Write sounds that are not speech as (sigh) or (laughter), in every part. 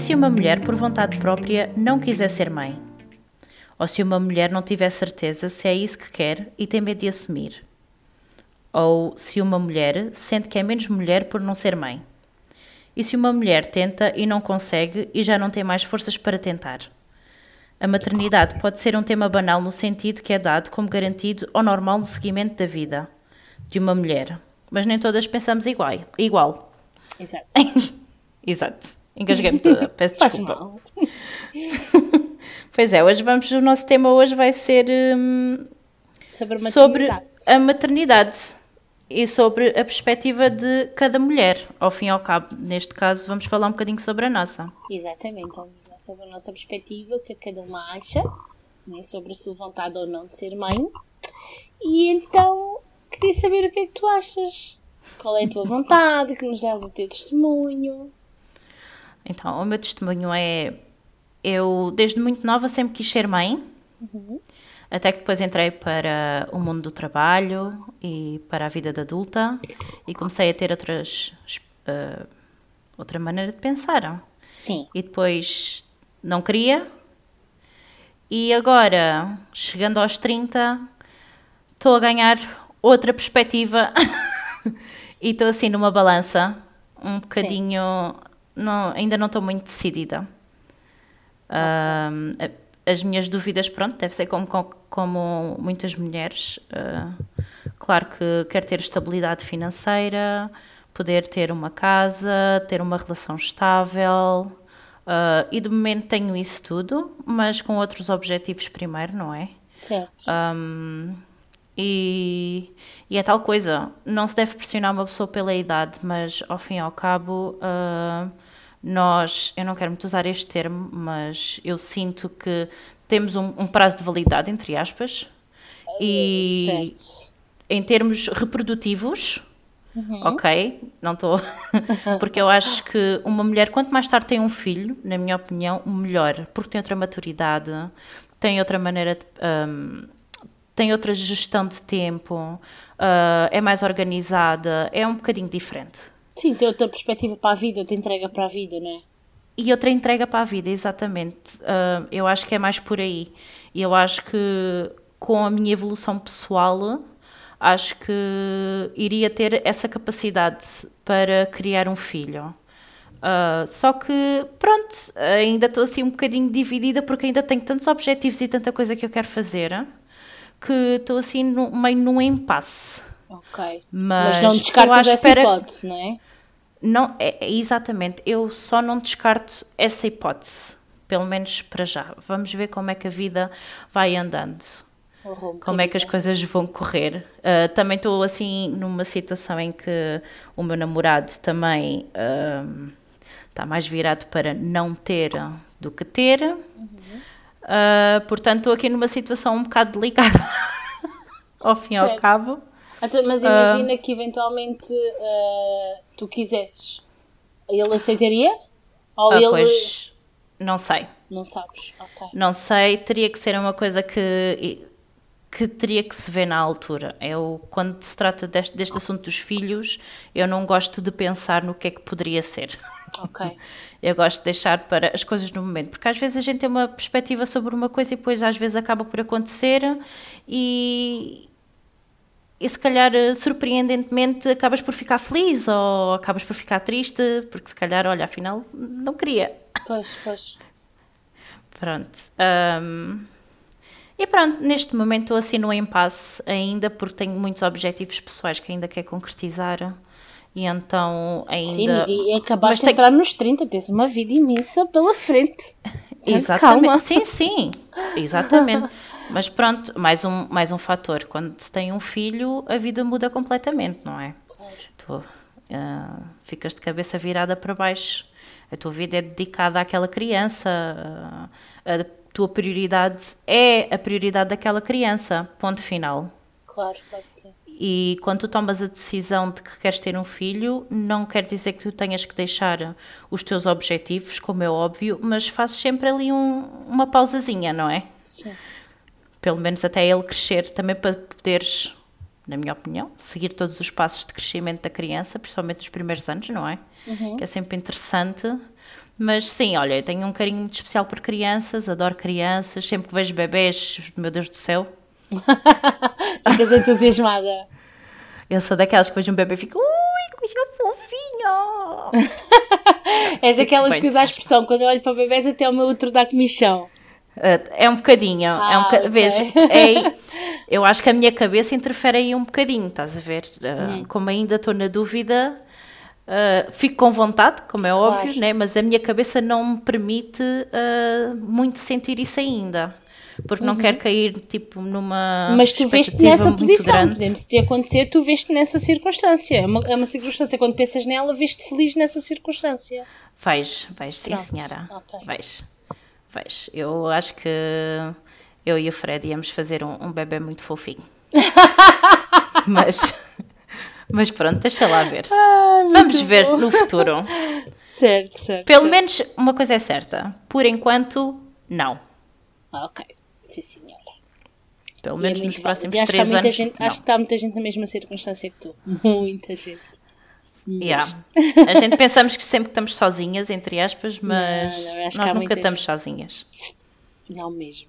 se uma mulher, por vontade própria, não quiser ser mãe? Ou se uma mulher não tiver certeza se é isso que quer e tem medo de assumir? Ou se uma mulher sente que é menos mulher por não ser mãe? E se uma mulher tenta e não consegue e já não tem mais forças para tentar? A maternidade pode ser um tema banal no sentido que é dado como garantido ou normal no seguimento da vida de uma mulher, mas nem todas pensamos igual. igual. Exato. (laughs) Exato. Engasguei-me toda, (laughs) peço desculpa. (laughs) Pois é, hoje vamos, o nosso tema hoje vai ser hum, Sobre a sobre maternidade. a maternidade e sobre a perspectiva de cada mulher. Ao fim e ao cabo, neste caso, vamos falar um bocadinho sobre a nossa. Exatamente. Falar Sobre a nossa perspectiva, o que cada uma acha, né, sobre a sua vontade ou não de ser mãe. E então, queria saber o que é que tu achas. Qual é a tua vontade, que nos dás o teu testemunho. Então, o meu testemunho é: eu, desde muito nova, sempre quis ser mãe, até que depois entrei para o mundo do trabalho e para a vida de adulta e comecei a ter outras, eh, outra maneira de pensar. Sim. E depois não queria, e agora, chegando aos 30, estou a ganhar outra perspectiva (laughs) e estou assim numa balança, um bocadinho. Não, ainda não estou muito decidida. Ahm, a- as minhas dúvidas, pronto, deve ser como, como, muitas mulheres. ah, claro que quero ter estabilidade financeira, poder ter uma casa, ter uma relação estável. ah, e de momento tenho isso tudo, mas com outros objetivos primeiro, não é? Certo. Um, e, e é tal coisa, não se deve pressionar uma pessoa pela idade, mas ao fim e ao cabo, uh, nós, eu não quero muito usar este termo, mas eu sinto que temos um, um prazo de validade, entre aspas, e certo. em termos reprodutivos, ok, não estou, (laughs) porque eu acho que uma mulher, quanto mais tarde tem um filho, na minha opinião, melhor, porque tem outra maturidade, tem outra maneira de. hum, tem outra gestão de tempo, ah, é mais organizada, é um bocadinho diferente. Sim, tem outra perspectiva para a vida, outra entrega para a vida, não é? E outra entrega para a vida, exatamente. Ah, eu acho que é mais por aí. Eu acho que com a minha evolução pessoal, acho que iria ter essa capacidade para criar um filho. Ah, só que, pronto, ainda estou assim um bocadinho dividida porque ainda tenho tantos objetivos e tanta coisa que eu quero fazer que estou assim no- meio num impasse. Ok. Mas Mas, não descartas essa espera- hipótese, não é? Não, é, é exatamente. Eu só não descarto essa hipótese, pelo menos para já. Vamos ver como é que a vida vai andando, como é que as coisas vão correr. Ah, também estou assim numa situação em que o meu namorado também ahm, está mais virado para não ter do que ter. Ah, portanto, estou aqui numa situação um bocado delicada, (laughs) ao fim e ao cabo. Então, mas imagina que eventualmente ah, tu quisesses. Ele aceitaria? Ou Ah, ele. pois, não sei. Não sabes. Não sei, teria que ser uma coisa que, que teria que se ver na altura. Eu, quando se trata deste, deste assunto dos filhos, eu não gosto de pensar no que é que poderia ser. Ok. (laughs) Eu gosto de deixar para as coisas no momento, porque às vezes a gente tem uma perspectiva sobre uma coisa e depois às vezes acaba por acontecer e, e se calhar eh, surpreendentemente acabas por ficar feliz ou acabas por ficar triste, porque se calhar, olha, afinal não queria. Pois, pois. (laughs) Pronto. hum, e pronto, neste momento estou assim no impasse ainda, porque tenho muitos objetivos pessoais que ainda quero concretizar. E então ainda. Sim, e acabaste de tem- entrar nos 30, tens uma vida imensa pela frente. (laughs) Então, Exatamente. Calma. Sim, sim. Exatamente. (laughs) Mas pronto, mais um, mais um fator. Quando se tem um filho, a vida muda completamente, não é? Tu, ah, ficas de cabeça virada para baixo. A tua vida é dedicada àquela criança. ah, a tua prioridade é a prioridade daquela criança. Ponto final. Claro, claro que sim. E quando tu tomas a decisão de que queres ter um filho, não quer dizer que tu tenhas que deixar os teus objetivos, como é óbvio, mas fazes sempre ali um- uma pausazinha, não é? Sim. Pelo menos até ele crescer, também para poderes, na minha opinião, seguir todos os passos de crescimento da criança, principalmente nos primeiros anos, não é? Que é sempre interessante Mas sim, olha, eu tenho um carinho muito especial por crianças, adoro crianças, sempre que vejo bebés, meu Deus do céu. (laughs) Ficas entusiasmada. Eu sou daquelas que vejo um bebê e fico, ui, coisa fofinho. (laughs) És daquelas que usa a expressão, quando eu olho para bebés até o meu outro dá comichão. É um bocadinho, ah, é um Ah, boca- ok. vês, é, (laughs) eu acho que a minha cabeça interfere aí um bocadinho, estás a ver? Uh, Hum. Como ainda estou na dúvida, uh, fico com vontade, como é Claro. óbvio, né? mas a minha cabeça não me permite uh, muito sentir isso ainda. Porque não quero cair tipo numa. Uhum. Mas tu veste nessa posição, grande. por exemplo, se te acontecer, tu veste nessa circunstância. É uma, é uma circunstância, quando pensas nela, veste feliz nessa circunstância. Vais, vais, sim, senhora. ok. Vais, vais. Eu acho que eu e o Fred íamos fazer um, um bebê muito fofinho. (laughs) mas, mas pronto, deixa lá ver. Vamos ver no futuro. Certo, certo. Pelo certo. menos uma coisa é certa. Por enquanto, não. Ah, Ok, sim senhora. Pelo E é menos muito nos próximos três anos. gente. Acho que está muita gente na mesma circunstância que tu. Muita gente. Yeah. A gente pensamos que sempre estamos sozinhas, entre aspas, mas Não, não, nós nunca estamos sozinhas. Não mesmo.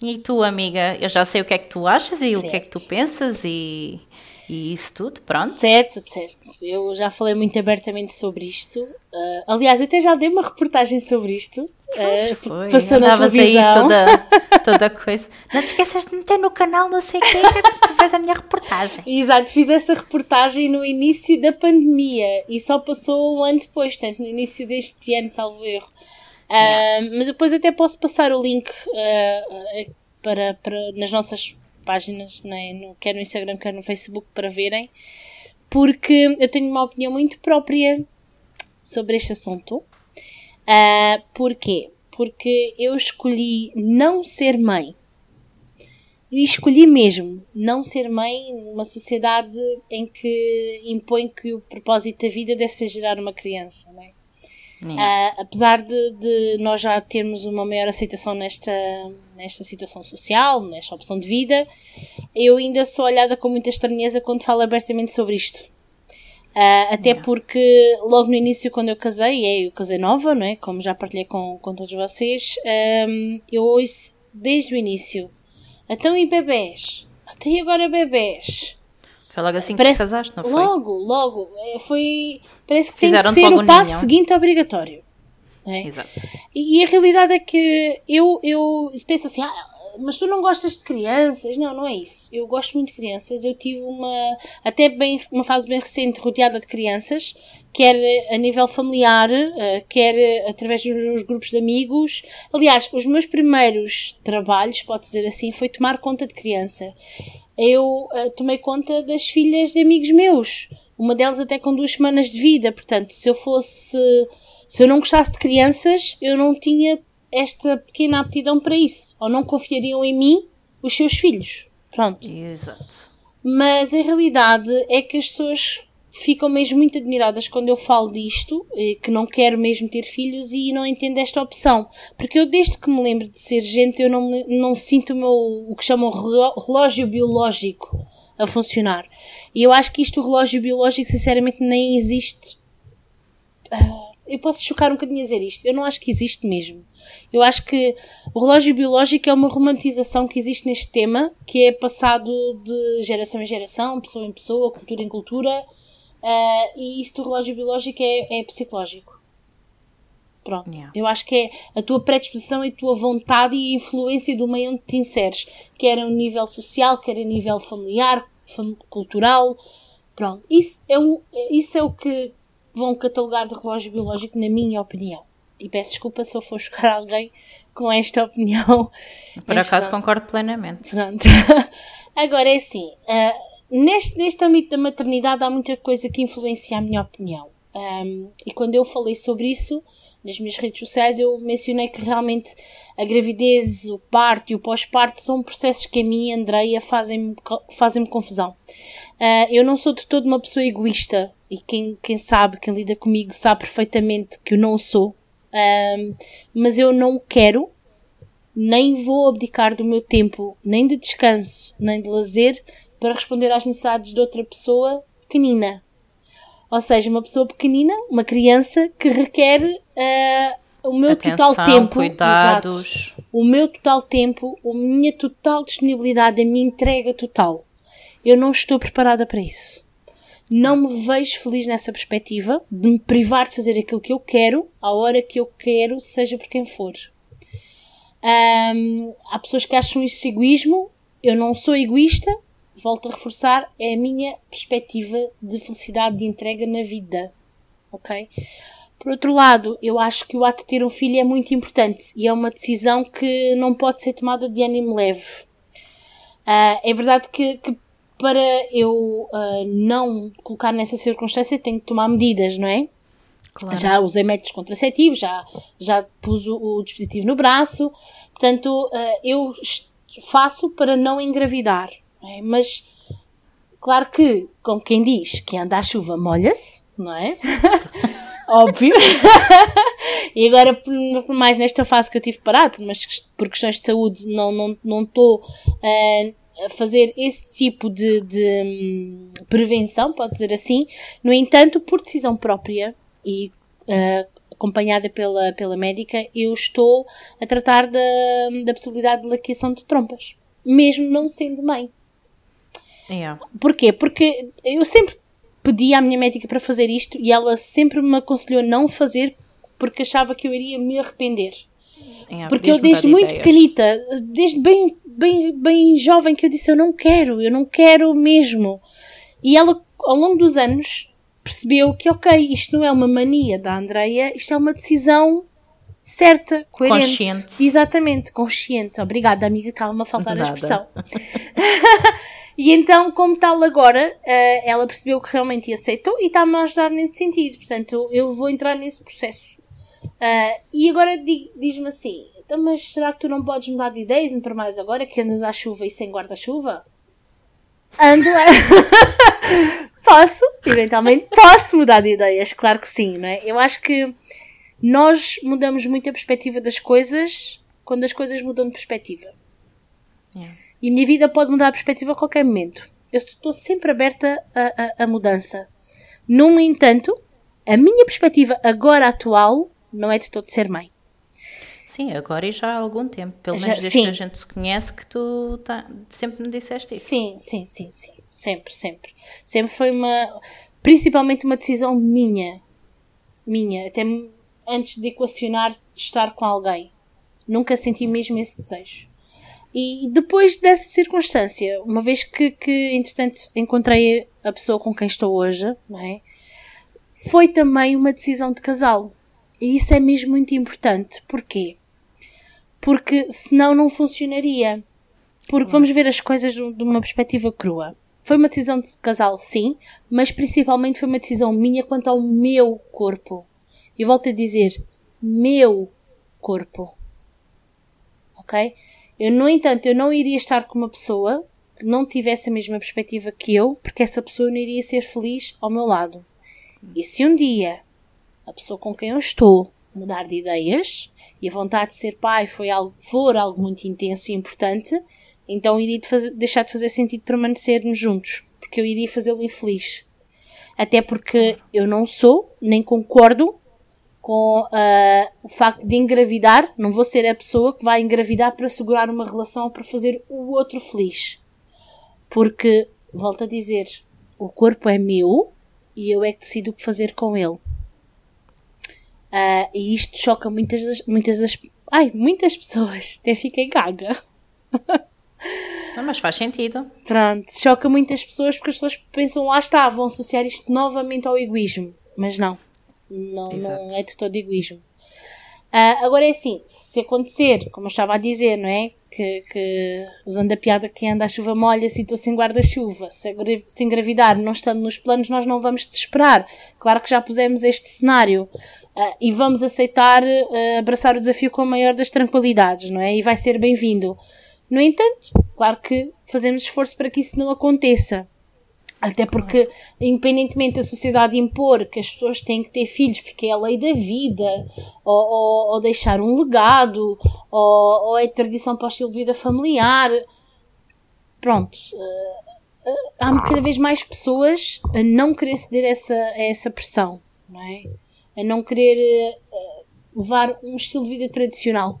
E tu, amiga, eu já sei o que é que tu achas e o que é que tu Certo. pensas e, e isso tudo, pronto. Certo, certo. Eu já falei muito abertamente sobre isto. Ah, aliás, eu até já dei uma reportagem sobre isto. ah, Foi, passou na andavas aí televisão. toda, (laughs) toda coisa. Não te esqueças de meter no canal não sei o que, que é tu vês a minha reportagem. Exato, fiz essa reportagem no início da pandemia e só passou um ano depois, portanto, no início deste ano, salvo erro. Ah, mas depois até posso passar o link para, para, nas nossas páginas, né, no, quer no Instagram, quer no Facebook, para verem, porque eu tenho uma opinião muito própria sobre este assunto. Ah, porquê? Porque eu escolhi não ser mãe. E escolhi mesmo não ser mãe numa sociedade em que impõe que o propósito da vida deve ser gerar uma criança. Não é? Yeah. Ah, apesar de, de nós já termos uma maior aceitação nesta, nesta situação social, nesta opção de vida, eu ainda sou olhada com muita estranheza quando falo abertamente sobre isto. Ah, até porque logo no início, quando eu casei, e eu casei nova, não é? como já partilhei com, com todos vocês, ahm, eu ouço desde o início: então e bebés? Até agora bebés? Foi logo assim que Parece- te casaste, não foi? Logo, logo. É, Foi, parece que tem que ser o passo ninho. seguinte obrigatório. é? Exato. E, e a realidade é que eu, eu penso assim, ah, mas tu não gostas de crianças? Não, não é isso. Eu gosto muito de crianças. Eu tive uma, até bem, uma fase bem recente rodeada de crianças, quer a nível familiar, eh, quer através dos grupos de amigos. Aliás, os meus primeiros trabalhos, pode dizer assim, foi tomar conta de criança. Eu eh, tomei conta das filhas de amigos meus. Uma delas até com duas semanas de vida. Portanto, se eu fosse se eu não gostasse de crianças, eu não tinha esta pequena aptidão para isso. Ou não confiariam em mim os seus filhos. Pronto. Exato. Mas a realidade é que as pessoas ficam mesmo muito admiradas quando eu falo disto, eh, que não quero mesmo ter filhos e não entendo esta opção. Porque eu, desde que me lembro de ser gente, eu não, não sinto o meu, o que chamam relógio biológico a funcionar. E eu acho que isto, o relógio biológico, sinceramente, nem existe eu posso chocar um bocadinho a dizer isto. Eu não acho que existe mesmo. Eu acho que o relógio biológico é uma romantização que existe neste tema, que é passado de geração em geração, pessoa em pessoa, cultura em cultura, ah, e isso do relógio biológico é, é psicológico. Pronto. Yeah. Eu acho que é a tua predisposição e a tua vontade e a influência do meio onde te inseres, quer a nível social, quer a nível familiar, fam- cultural. Pronto. Isso é, um, isso é o que vão catalogar de relógio biológico, na minha opinião. E peço desculpa se eu for chocar alguém com esta opinião. Por acaso pronto. concordo plenamente. Pronto. (laughs) Agora é assim, ah, neste, neste âmbito da maternidade há muita coisa que influencia a minha opinião. Ahm, e quando eu falei sobre isso nas minhas redes sociais, eu mencionei que realmente a gravidez, o parto e o pós-parto são processos que a mim e a Andreia fazem-me fazem confusão. Ah, eu não sou de todo uma pessoa egoísta e quem, quem sabe, quem lida comigo, sabe perfeitamente que eu não sou. Ahm, mas eu não quero nem vou abdicar do meu tempo, nem de descanso, nem de lazer, para responder às necessidades de outra pessoa pequenina. Ou seja, uma pessoa pequenina, uma criança que requer uh, o meu Atenção, total tempo. cuidados. Exato, o meu total tempo, a minha total disponibilidade, a minha entrega total. Eu não estou preparada para isso. Não me vejo feliz nessa perspectiva de me privar de fazer aquilo que eu quero, à hora que eu quero, seja por quem for. Um, há pessoas que acham isso egoísmo. Eu não sou egoísta. Volto a reforçar, é a minha perspectiva de felicidade de entrega na vida. Ok? Por outro lado, eu acho que o ato de ter um filho é muito importante e é uma decisão que não pode ser tomada de ânimo leve. Uh, é verdade que, que para eu uh, não colocar nessa circunstância tenho que tomar medidas, não é? Claro. Já usei métodos contraceptivos, já, já pus o, o dispositivo no braço, portanto, uh, eu faço para não engravidar. É? Mas, claro que, como quem diz que anda à chuva molha-se, não é? (laughs) Óbvio. e agora, mais nesta fase que eu tive parado, mas por questões de saúde, não estou não, não uh, a fazer esse tipo de, de um, prevenção, pode dizer assim. No entanto, por decisão própria e uh, acompanhada pela, pela médica, eu estou a tratar da, da possibilidade de laqueação de trompas, mesmo não sendo mãe. Yeah. Porquê? Porque eu sempre pedi à minha médica para fazer isto e ela sempre me aconselhou não fazer porque achava que eu iria me arrepender. Yeah, porque eu desde muito ideias. pequenita, desde bem bem, bem jovem que eu disse: Eu não quero, eu não quero mesmo. E ela, ao longo dos anos, percebeu que, ok, isto não é uma mania da Andreia, isto é uma decisão certa, coerente. Consciente. Exatamente, consciente. Obrigada, amiga, estava-me a faltar Nada. a expressão. (laughs) e então, como tal, agora, uh, ela percebeu que realmente aceitou e está-me a ajudar nesse sentido. Portanto, eu vou entrar nesse processo. Uh, e agora diz-me assim: então, mas será que tu não podes mudar de ideias para mais agora que andas à chuva e sem guarda-chuva? Ando a... (laughs) posso, eventualmente posso mudar de ideias, claro que sim, não é? Eu acho que nós mudamos muito a perspectiva das coisas quando as coisas mudam de perspectiva. Yeah. E a minha vida pode mudar a perspectiva a qualquer momento. Eu estou sempre aberta a, a, a mudança. No entanto, a minha perspectiva agora atual não é de todo ser mãe. Sim, agora e já há algum tempo. Pelo menos já, desde sim. que a gente se conhece que tu tá, sempre me disseste isso. Sim, sim, sim, sim. Sempre, sempre. Sempre foi uma. Principalmente uma decisão minha. Minha. Até antes de equacionar estar com alguém. Nunca senti mesmo esse desejo. E depois dessa circunstância, uma vez que, que entretanto encontrei a pessoa com quem estou hoje, não é? Foi também uma decisão de casal. E isso é mesmo muito importante. Porquê? porque senão não funcionaria. Porque vamos ver as coisas de uma perspectiva crua. Foi uma decisão de casal, sim, mas principalmente foi uma decisão minha quanto ao meu corpo. E volto a dizer, meu corpo. Ok? Eu, no entanto, eu não iria estar com uma pessoa que não tivesse a mesma perspectiva que eu, porque essa pessoa não iria ser feliz ao meu lado. E se um dia a pessoa com quem eu estou mudar de ideias e a vontade de ser pai foi algo, for algo muito intenso e importante, então iria de fazer, deixar de fazer sentido permanecermos juntos, porque eu iria fazê-lo infeliz. Até porque eu não sou, nem concordo com uh, o facto de engravidar, não vou ser a pessoa que vai engravidar para segurar uma relação ou para fazer o outro feliz. Porque, volto a dizer, o corpo é meu e eu é que decido o que fazer com ele. Uh, e isto choca muitas das, muitas das. Ai, muitas pessoas. (laughs) Até fiquei gaga. Não, mas faz sentido. Pronto, choca muitas pessoas porque as pessoas pensam, lá está, vão associar isto novamente ao egoísmo. Mas não. Não, não é de todo egoísmo. Uh, agora é assim, se acontecer, como eu estava a dizer, não é? Que, que usando a piada que anda a chuva molha, se estou sem guarda-chuva, se, se engravidar não estando nos planos, nós não vamos desesperar. Claro que já pusemos este cenário Uh, e vamos aceitar uh, abraçar o desafio com a maior das tranquilidades, não é? E vai ser bem-vindo. No entanto, claro que fazemos esforço para que isso não aconteça. Até porque, independentemente da sociedade impor que as pessoas têm que ter filhos porque é a lei da vida, ou, ou, ou deixar um legado, ou, ou, é tradição para o estilo de vida familiar, pronto. Uh, há cada vez mais pessoas a não querer ceder a essa, a essa pressão, não é? A não querer uh, levar um estilo de vida tradicional.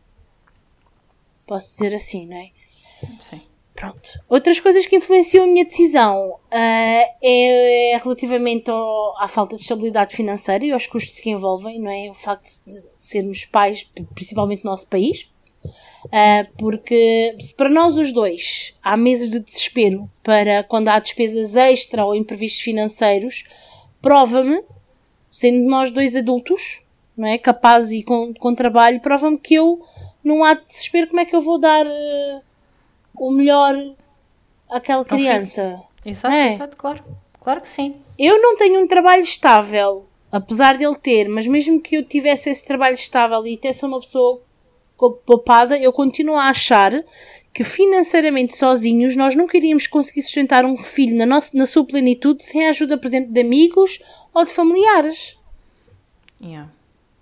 Posso dizer assim, não é? Pronto. Outras coisas que influenciam a minha decisão uh, é, relativamente ao, à falta de estabilidade financeira e aos custos que envolvem, não é? O facto de, de sermos pais, principalmente no nosso país, uh, porque se para nós os dois há meses de desespero para quando há despesas extra ou imprevistos financeiros, prova-me, sendo nós dois adultos, não é? Capazes e com, com trabalho, prova-me que eu, ato de desespero, como é que eu vou dar. Uh, o melhor àquela criança. Exato, é. exato, claro. Claro que sim. Eu não tenho um trabalho estável, apesar de ele ter, mas mesmo que eu tivesse esse trabalho estável e até sou uma pessoa poupada, eu continuo a achar que financeiramente sozinhos nós nunca iríamos conseguir sustentar um filho na, nossa, na sua plenitude sem a ajuda, por exemplo, de amigos ou de familiares. Yeah.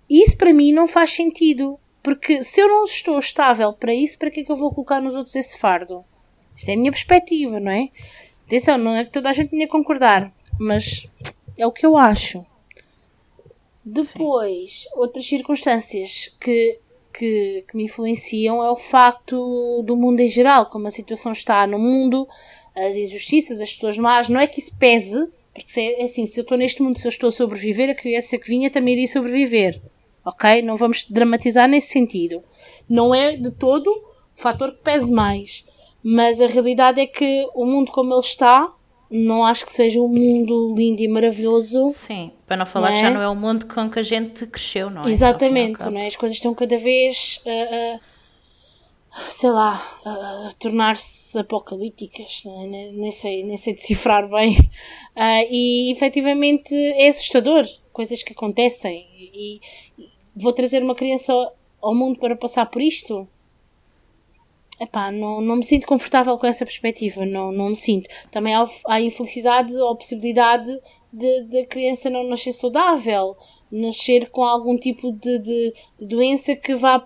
Isso para mim não faz sentido. Porque se eu não estou estável para isso, para que é que eu vou colocar nos outros esse fardo? Isto é a minha perspectiva, não é? Atenção, não é que toda a gente tenha concordar, mas é o que eu acho. Depois, Sim. outras circunstâncias que, que, que, me influenciam é o facto do mundo em geral, como a situação está no mundo, as injustiças, as pessoas más. Não é que isso pese, porque se é, é assim, se eu estou neste mundo, se eu estou a sobreviver, a criança que vinha também iria sobreviver ok? Não vamos dramatizar nesse sentido. Não é de todo o fator que pese mais, mas a realidade é que o mundo como ele está, não acho que seja um mundo lindo e maravilhoso. Sim, para não falar não que já é? não é o mundo com que a gente cresceu, não é? Exatamente, não é? As coisas estão cada vez. Uh, uh, sei lá, uh, tornar-se apocalípticas, é? nem, sei, nem sei decifrar bem. Uh, (laughs) e efetivamente é assustador coisas que acontecem. E, vou trazer uma criança ao mundo para passar por isto? Epá, não, não me sinto confortável com essa perspectiva, não, não me sinto. Também há, há infelicidade ou possibilidade de, a criança não nascer saudável, nascer com algum tipo de, de, de doença que vá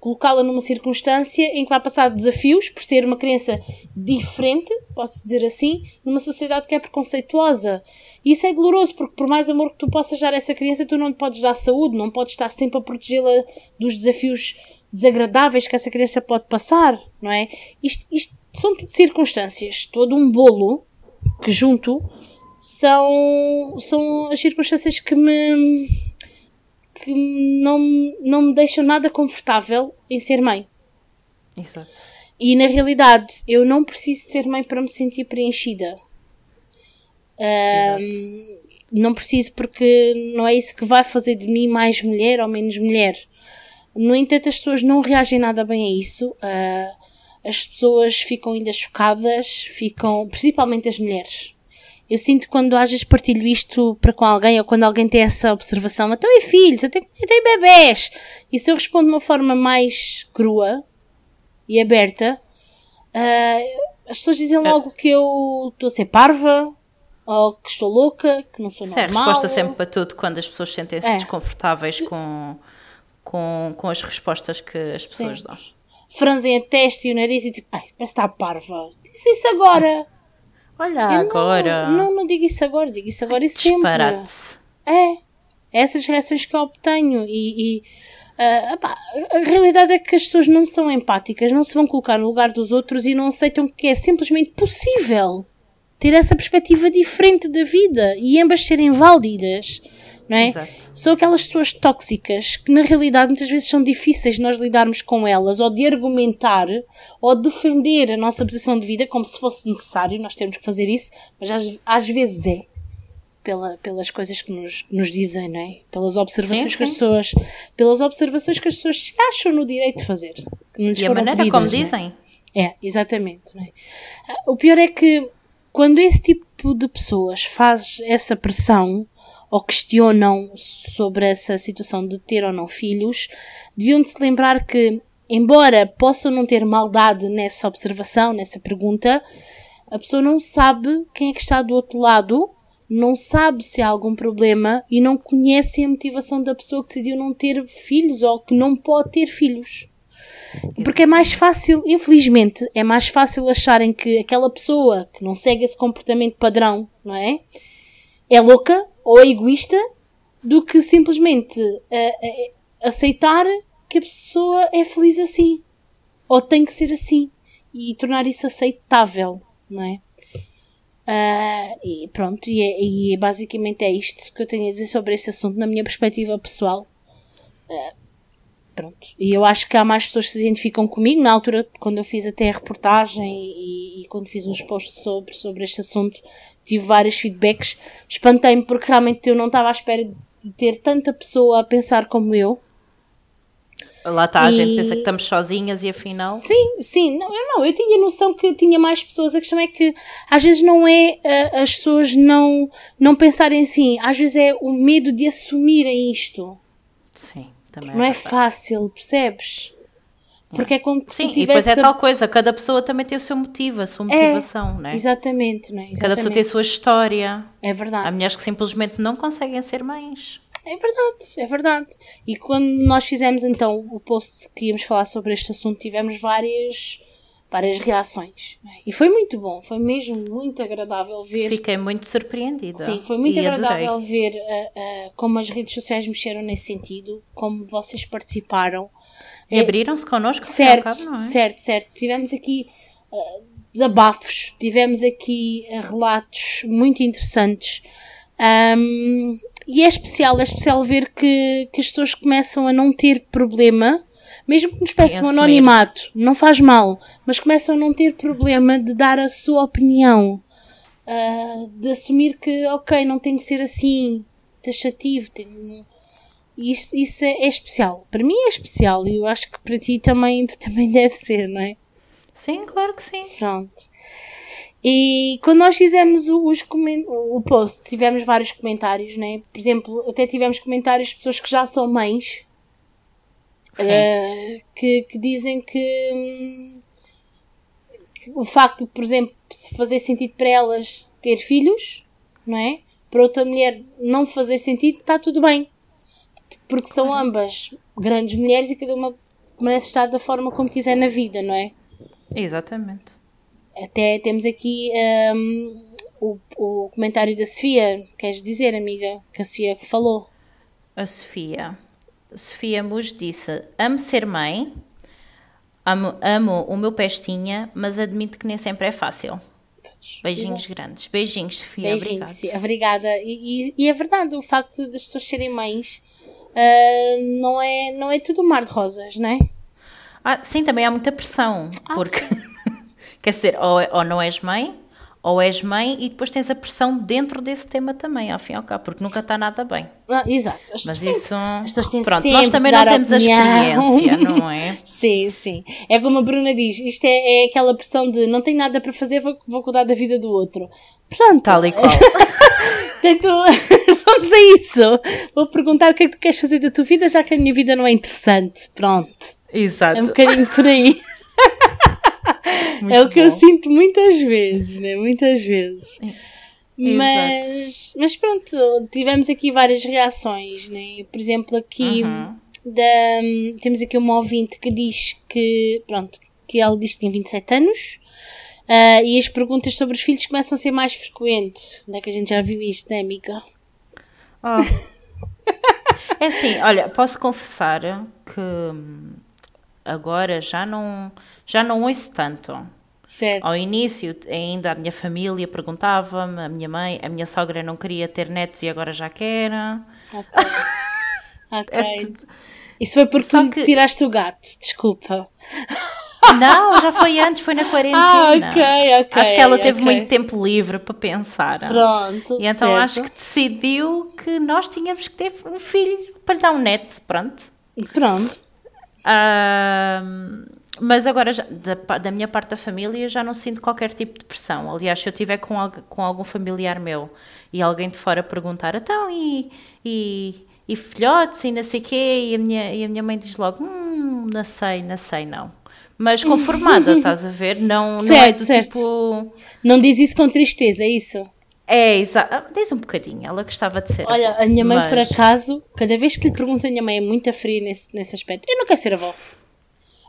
colocá-la numa circunstância em que vai passar desafios por ser uma criança diferente, pode-se dizer assim, numa sociedade que é preconceituosa. E isso é doloroso, porque por mais amor que tu possas dar a essa criança, tu não lhe podes dar saúde, não podes estar sempre a protegê-la dos desafios desagradáveis que essa criança pode passar, não é? Isto, isto são circunstâncias, todo um bolo que junto são, são as circunstâncias que me que não, não me deixam nada confortável em ser mãe. Exato. E na realidade, eu não preciso ser mãe para me sentir preenchida. Um, não preciso porque não é isso que vai fazer de mim mais mulher ou menos mulher. No entanto, as pessoas não reagem nada bem a isso. Uh, as pessoas ficam ainda chocadas, ficam, principalmente as mulheres. Eu sinto quando às vezes partilho isto para com alguém ou quando alguém tem essa observação, então é filhos, eu tenho bebés. E se eu respondo de uma forma mais crua e aberta, uh, as pessoas dizem é. logo que eu estou a ser parva, ou que estou louca, que não sou normal. É a resposta sempre para tudo quando as pessoas sentem-se é. desconfortáveis com, com, com as respostas que as Sim. pessoas dão. Franzem a testa e o nariz e tipo, ai, parece que está parva. Disse isso agora. Olha eu agora. Não, não, não digo isso agora, digo isso agora e sempre. É. Essas reações que eu obtenho e, e uh, a realidade é que as pessoas não são empáticas, não se vão colocar no lugar dos outros e não aceitam que é simplesmente possível ter essa perspectiva diferente da vida e ambas serem válidas não é? Exato. São aquelas pessoas tóxicas que na realidade muitas vezes são difíceis nós lidarmos com elas ou de argumentar ou defender a nossa posição de vida como se fosse necessário, nós temos que fazer isso, mas às, às vezes é. Pela, pelas coisas que nos, nos dizem, não é? Pelas observações sim, que as pessoas, pelas observações que as pessoas se acham no direito de fazer. e a maneira pedidas, como é? dizem. É, exatamente. É? O pior é que quando esse tipo de pessoas faz essa pressão, ou questionam sobre essa situação de ter ou não filhos, deviam de se lembrar que, embora possam não ter maldade nessa observação, nessa pergunta, a pessoa não sabe quem é que está do outro lado, não sabe se há algum problema e não conhece a motivação da pessoa que decidiu não ter filhos ou que não pode ter filhos. Porque é mais fácil, infelizmente, é mais fácil acharem que aquela pessoa que não segue esse comportamento padrão, não é? É louca ou é egoísta do que simplesmente uh, uh, aceitar que a pessoa é feliz assim. Ou tem que ser assim. E tornar isso aceitável, não é? Uh, e pronto, e, é, e, basicamente é isto que eu tenho a dizer sobre este assunto na minha perspectiva pessoal. Uh, pronto. E eu acho que há mais pessoas que se identificam comigo. Na altura, quando eu fiz até a reportagem e, e quando fiz uns posts sobre, sobre este assunto, tive vários feedbacks. Espantei-me porque realmente eu não estava à espera de ter tanta pessoa a pensar como eu. Lá está, a gente pensa que estamos sozinhas e afinal. Sim, sim, não, eu não, eu tinha noção que tinha mais pessoas. A questão é que às vezes não é uh, as pessoas não, não pensarem assim, às vezes é o medo de assumirem isto. Sim, também. Não é, é fácil, percebes? Porque é como Sim, e depois é tal coisa, cada pessoa também tem o seu motivo, a sua é, motivação, é, não é? Exatamente, não é? Exatamente. Cada pessoa tem a sua história. É verdade. Há mulheres que simplesmente não conseguem ser mães. É verdade, é verdade. E quando nós fizemos então o post que íamos falar sobre este assunto, tivemos várias, várias reações. É? E foi muito bom, foi mesmo muito agradável ver. Fiquei muito surpreendida. Sim, foi muito agradável adorei. ver uh, uh, como as redes sociais mexeram nesse sentido, como vocês participaram. E abriram-se connosco, certo, cabo, não é? certo, certo. Tivemos aqui uh, desabafos, tivemos aqui relatos muito interessantes. Um, e é especial, é especial ver que, que as pessoas começam a não ter problema, mesmo que nos peçam um anonimato, não faz mal, mas começam a não ter problema de dar a sua opinião, uh, de assumir que, ok, não tem que ser assim, taxativo, tem, isso, isso é, é, especial. Para mim é especial e eu acho que para ti também, (laughs) também deve ser, não é? Sim, claro que sim. Pronto. E quando nós fizemos os o post, tivemos vários comentários, né? Por exemplo, até tivemos comentários de pessoas que já são mães uh, que, que dizem que, que, o facto, por exemplo, fazer sentido para elas ter filhos, não é? Para outra mulher não fazer sentido, está tudo bem. Porque são ambas grandes mulheres e cada uma merece estar da forma como quiser na vida, não é? Exatamente. Até temos aqui um, o, o comentário da Sofia. Queres dizer, amiga, que a Sofia falou? A Sofia. Sofia Mus disse: Amo ser mãe, amo, amo o meu pestinha, mas admito que nem sempre é fácil. Beijinhos Exato. grandes. Beijinhos, Sofia. Beijinhos, obrigada. obrigada. E, e, e, é verdade, o facto das pessoas serem mães uh, não, é, não é tudo um mar de rosas, não é? Ah, sim, também há muita pressão. Ah, porque (laughs) Quer dizer, ou, é, ou não és mãe, ou és mãe e depois tens a pressão dentro desse tema também, ao fim e ao cabo, porque nunca está nada bem. Ah, exato. As Mas isso. Pronto, nós também não temos a, a experiência, (laughs) não é? sim, sim. É como a Bruna diz: isto é, é aquela pressão de não tenho nada para fazer, vou, vou cuidar da vida do outro. Pronto. Tal e qual. (laughs) Portanto, (laughs) vamos a isso. Vou perguntar o que é que tu queres fazer da tua vida, já que a minha vida não é interessante. Pronto. Exato. É um bocadinho por aí. É o que bom. eu sinto muitas vezes, né? Muitas vezes. Mas, mas pronto, tivemos aqui várias reações, né? Por exemplo, aqui uhum. da, temos aqui uma ouvinte que diz que, pronto, que ela diz que tem 27 anos uh, e as perguntas sobre os filhos começam a ser mais frequentes. Onde é que a gente já viu isto, né, amiga? Oh. (laughs) é assim, olha, posso confessar que agora já não, já não ouço tanto. Certo. Ao início, ainda a minha família perguntava-me, a minha mãe, a minha sogra não queria ter netos e agora já quer. Ok. (laughs) ok. É Isso foi porque Só tu que... tiraste o gato, desculpa. Não, já foi antes, foi na (laughs) quarentena. Ah, ok, ok. Acho que ela teve okay. muito tempo livre para pensar. Pronto. E então certo. acho que decidiu que nós tínhamos que ter um filho para dar um neto, pronto. Pronto. Mas agora, já, da, da, minha parte da família, já não sinto qualquer tipo de pressão. Aliás, se eu estiver com, com algum familiar meu e alguém de fora perguntar, então, e, e, e filhotes e não sei o quê, e a, minha, e a minha mãe diz logo, hum, não sei, não sei, não. Mas conformada, (laughs) estás a ver? Não, certo, não é certo. tipo... Não diz isso com tristeza, é isso? É, exato. Ah, diz um bocadinho, ela gostava de ser Olha, a minha mãe, mas... por acaso, cada vez que lhe pergunto, a minha mãe é muito fria nesse, nesse aspecto. Eu não quero ser avó.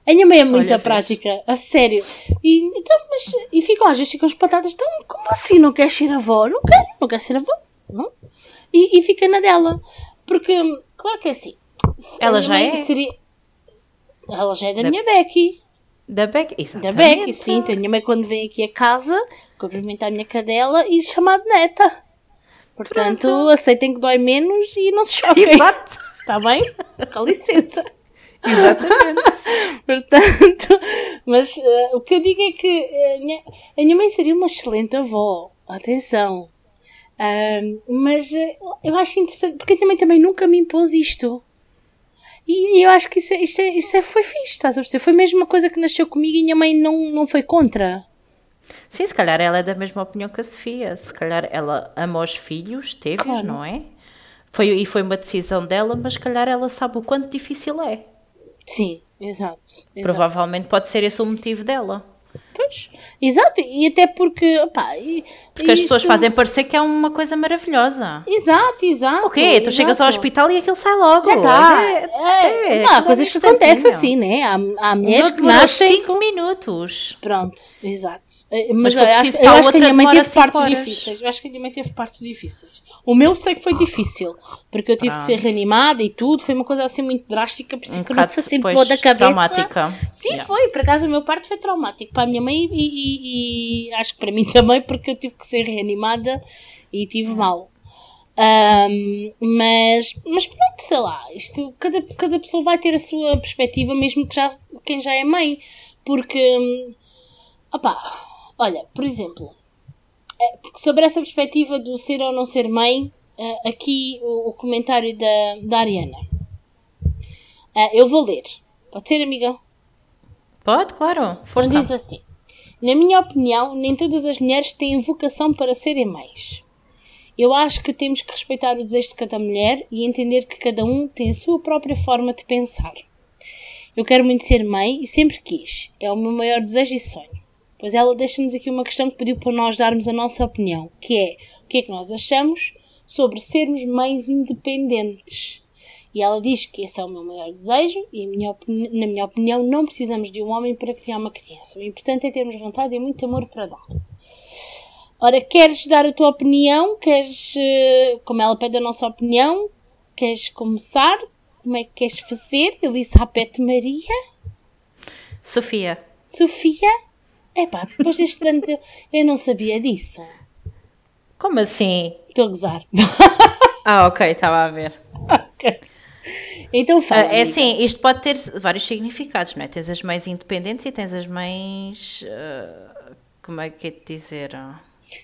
A minha mãe é muito Olha, prática, a sério. E, então, mas, e ficam, às vezes ficam espatadas, então, como assim não queres ser avó? Não quero, não quero ser avó, não. E, e fica na dela. Porque, claro que é assim. Ela já é? Seria, ela já é da, minha Becky. Da Beck, Da exatamente. Becky, sim. Então, a minha mãe, quando vem aqui a casa, cumprimenta a minha cadela e chama de neta. Portanto, Pronto. aceitem que dói menos e não se choquem. Exato. Está (laughs) bem? Com licença. Exatamente. (laughs) Portanto, mas eh, o que eu digo é que eh, a minha, a minha mãe seria uma excelente avó. Atenção. Ahm, mas eh, eu acho interessante, porque a minha mãe também nunca me impôs isto. E eu acho que isso, é, isto, é, isto é- foi fixe, estás a perceber? Foi mesmo uma coisa que nasceu comigo e a minha mãe não, não foi contra. Sim, se calhar ela é da mesma opinião que a Sofia. Se calhar ela ama os filhos, teve, Claro. não é? Foi, e foi uma decisão dela, mas se calhar ela sabe o quanto difícil é. Sim, exato. exato. Provavelmente pode ser esse o motivo dela. Pois, exato, e até porque, opá, e- Porque as pessoas isto- fazem parecer que é uma coisa maravilhosa. Exato, exato. O quê? Tu chegas ao hospital e aquilo sai logo. Já está. É, É, é, há coisas é que acontecem assim, né? Há, há mulheres que nascem. 5 minutos. Pronto, exato. Eh, Mas Mas, olha, acho, eu acho que a minha mãe teve partes horas. difíceis. Eu acho que a minha mãe teve partes difíceis. O meu sei que foi difícil, porque eu tive que ser Pronto. reanimada e tudo. Foi uma coisa assim muito drástica, por isso Um que eu não sei assim pôr da cabeça. traumática. Sim, Yeah. foi. Por acaso, o meu parto foi traumático para a minha mãe e, e- e acho que para mim (laughs) também, porque eu tive que ser reanimada e tive mal. Ahm, mas, mas pronto, sei lá, isto, cada, cada pessoa vai ter a sua perspectiva, mesmo que já, quem já é mãe, porque, opá, olha, por exemplo, eh, sobre essa perspectiva do ser ou não ser mãe, eh, aqui o, o comentário da, da Ariana. Eh, eu vou ler, pode ser, amiga? Pode, claro. Então Força. diz assim: Na minha opinião, nem todas as mulheres têm vocação para serem mães. Eu acho que temos que respeitar o desejo de cada mulher e entender que cada um tem a sua própria forma de pensar. Eu quero muito ser mãe e sempre quis. É o meu maior desejo e sonho. Pois ela deixa-nos aqui uma questão que pediu para nós darmos a nossa opinião, que é o que é que nós achamos sobre sermos mães independentes. E ela diz que esse é o meu maior desejo e, minha na minha opinião, não precisamos de um homem para criar uma criança. O importante é termos vontade e muito amor para dar. Ora, queres dar a tua opinião? Queres, eh, como ela pede a nossa opinião, queres começar? Como é que queres fazer? Elizabeth Maria? Sofia. Sofia? Epá, depois destes anos eu, eu não sabia disso. Como assim? Estou a gozar. Ah, ok, estava a ver. (laughs) Ok. Então Ah, fala. é amiga. assim, isto pode ter vários significados, não é? Tens as mães independentes e tens as mães. ah, como é que é de dizer?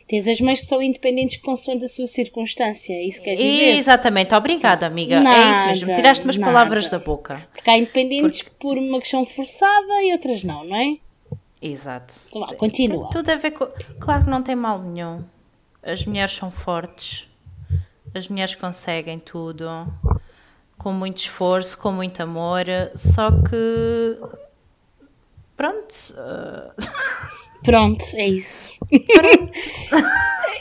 Tens as mães que são independentes consoante a sua circunstância, é isso que queres dizer? Exatamente, obrigada, amiga. é isso mesmo. Nada, Tiraste umas nada. palavras da boca. Porque há independentes por uma questão forçada e outras não, não é? Exato. Então vá, continua. Tem Tudo a ver com. Claro que não tem mal nenhum. As mulheres são fortes. As mulheres conseguem tudo. Com muito esforço, com muito amor. Só que. Pronto. ah, (laughs) Pronto, é isso. (laughs)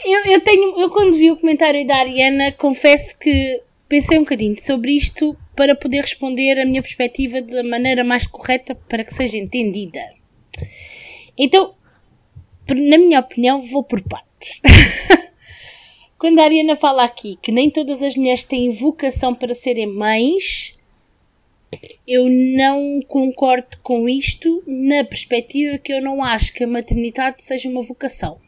eu, eu tenho, eu quando vi o comentário da Ariana, confesso que pensei um bocadinho sobre isto para poder responder a minha perspectiva da maneira mais correta para que seja entendida. Então, na minha opinião, vou por partes. (laughs) Quando a Ariana fala aqui que nem todas as mulheres têm vocação para serem mães, eu não concordo com isto na perspectiva que eu não acho que a maternidade seja uma vocação.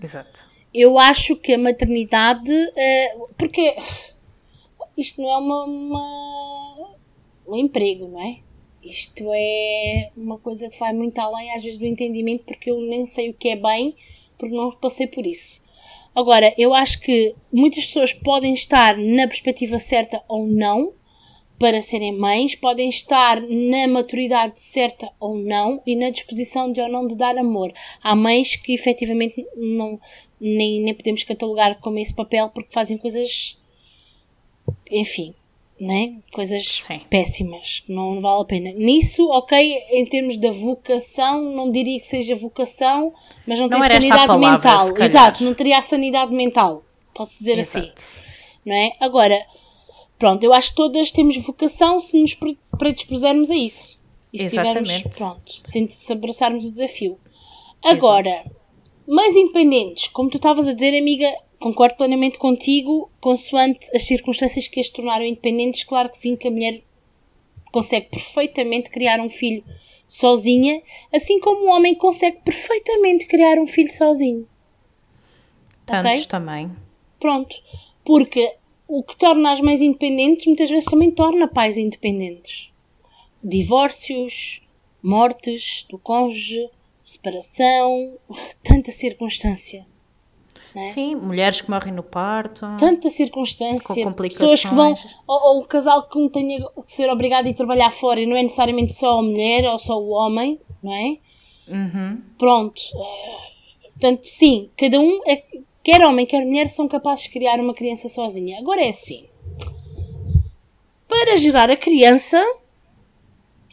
Exato. Eu acho que a maternidade. eh, porque isto não é uma, uma- um emprego, não é? Isto é uma coisa que vai muito além, às vezes, do entendimento, porque eu nem sei o que é bem, porque não passei por isso. Agora, eu acho que muitas pessoas podem estar na perspectiva certa ou não para serem mães, podem estar na maturidade certa ou não e na disposição de ou não de dar amor. Há mães que efetivamente não, nem, nem podemos catalogar como esse papel porque fazem coisas, enfim, né? coisas Sim. péssimas, que não vale a pena. Nisso, ok, em termos da vocação, não diria que seja vocação, mas não, Não tem sanidade palavra, mental. Exato, não teria a sanidade mental, posso dizer assim Exato. não é? Agora, pronto, eu acho que todas temos vocação se nos pre- predispusermos a isso. E se tivermos, pronto, se, se abraçarmos o desafio. Agora, mais independentes, como tu estavas a dizer, amiga, concordo plenamente contigo, consoante as circunstâncias que as tornaram independentes, claro que sim, que a mulher consegue perfeitamente criar um filho sozinha, assim como o homem consegue perfeitamente criar um filho sozinho. Tantos Ok? também. Pronto. Porque o que torna as mães independentes muitas vezes também torna pais independentes. Divórcios, mortes do cônjuge, separação, (laughs) tanta circunstância. É. Sim, mulheres que morrem no parto. Tanta circunstância. Com Pessoas que vão. Ou, ou o casal que um tenha que ser obrigado a ir trabalhar fora e não é necessariamente só a mulher ou só o homem, não é? Uhum. Pronto. Eh, Portanto, sim, cada um, é, quer homem, quer mulher, são capazes de criar uma criança sozinha. Agora é assim. Para gerar a criança,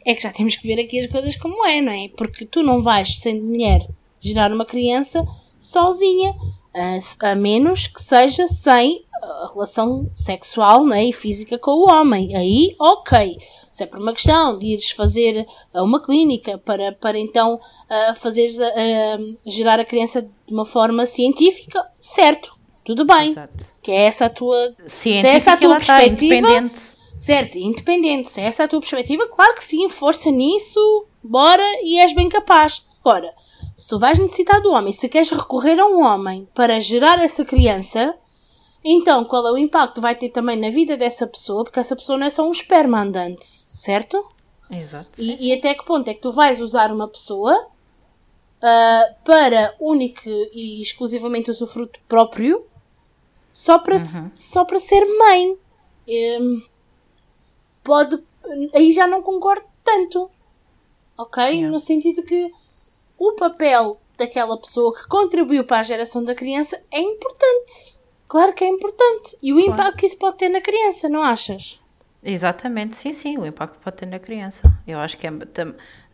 é que já temos que ver aqui as coisas como é, não é? Porque tu não vais, sendo mulher, gerar uma criança sozinha, a, a menos que seja sem a relação sexual né, e física com o homem. Aí, ok. Se é por uma questão de ires fazer uma clínica para, para então fazeres, ah, ah, gerar a criança de uma forma científica, certo, tudo bem. Exato. Que é essa a tua, se é Científica, essa a tua está perspectiva, independente. certo, independente, se é essa a tua perspectiva, claro que sim, força nisso, bora e és bem capaz. Agora, se tu vais necessitar do homem, se queres recorrer a um homem para gerar essa criança, então qual é o impacto que vai ter também na vida dessa pessoa, porque essa pessoa não é só um esperma andante, certo? Exato. E, e até que ponto é que tu vais usar uma pessoa ah, para único e exclusivamente usufruto próprio só para, só para ser mãe? Hum, pode. Aí já não concordo tanto. Ok? Yeah. No sentido que o papel daquela pessoa que contribuiu para a geração da criança é importante. Claro que é importante. E o Claro. impacto que isso pode ter na criança, não achas? Exatamente, sim, sim, o impacto que pode ter na criança. Eu acho que é-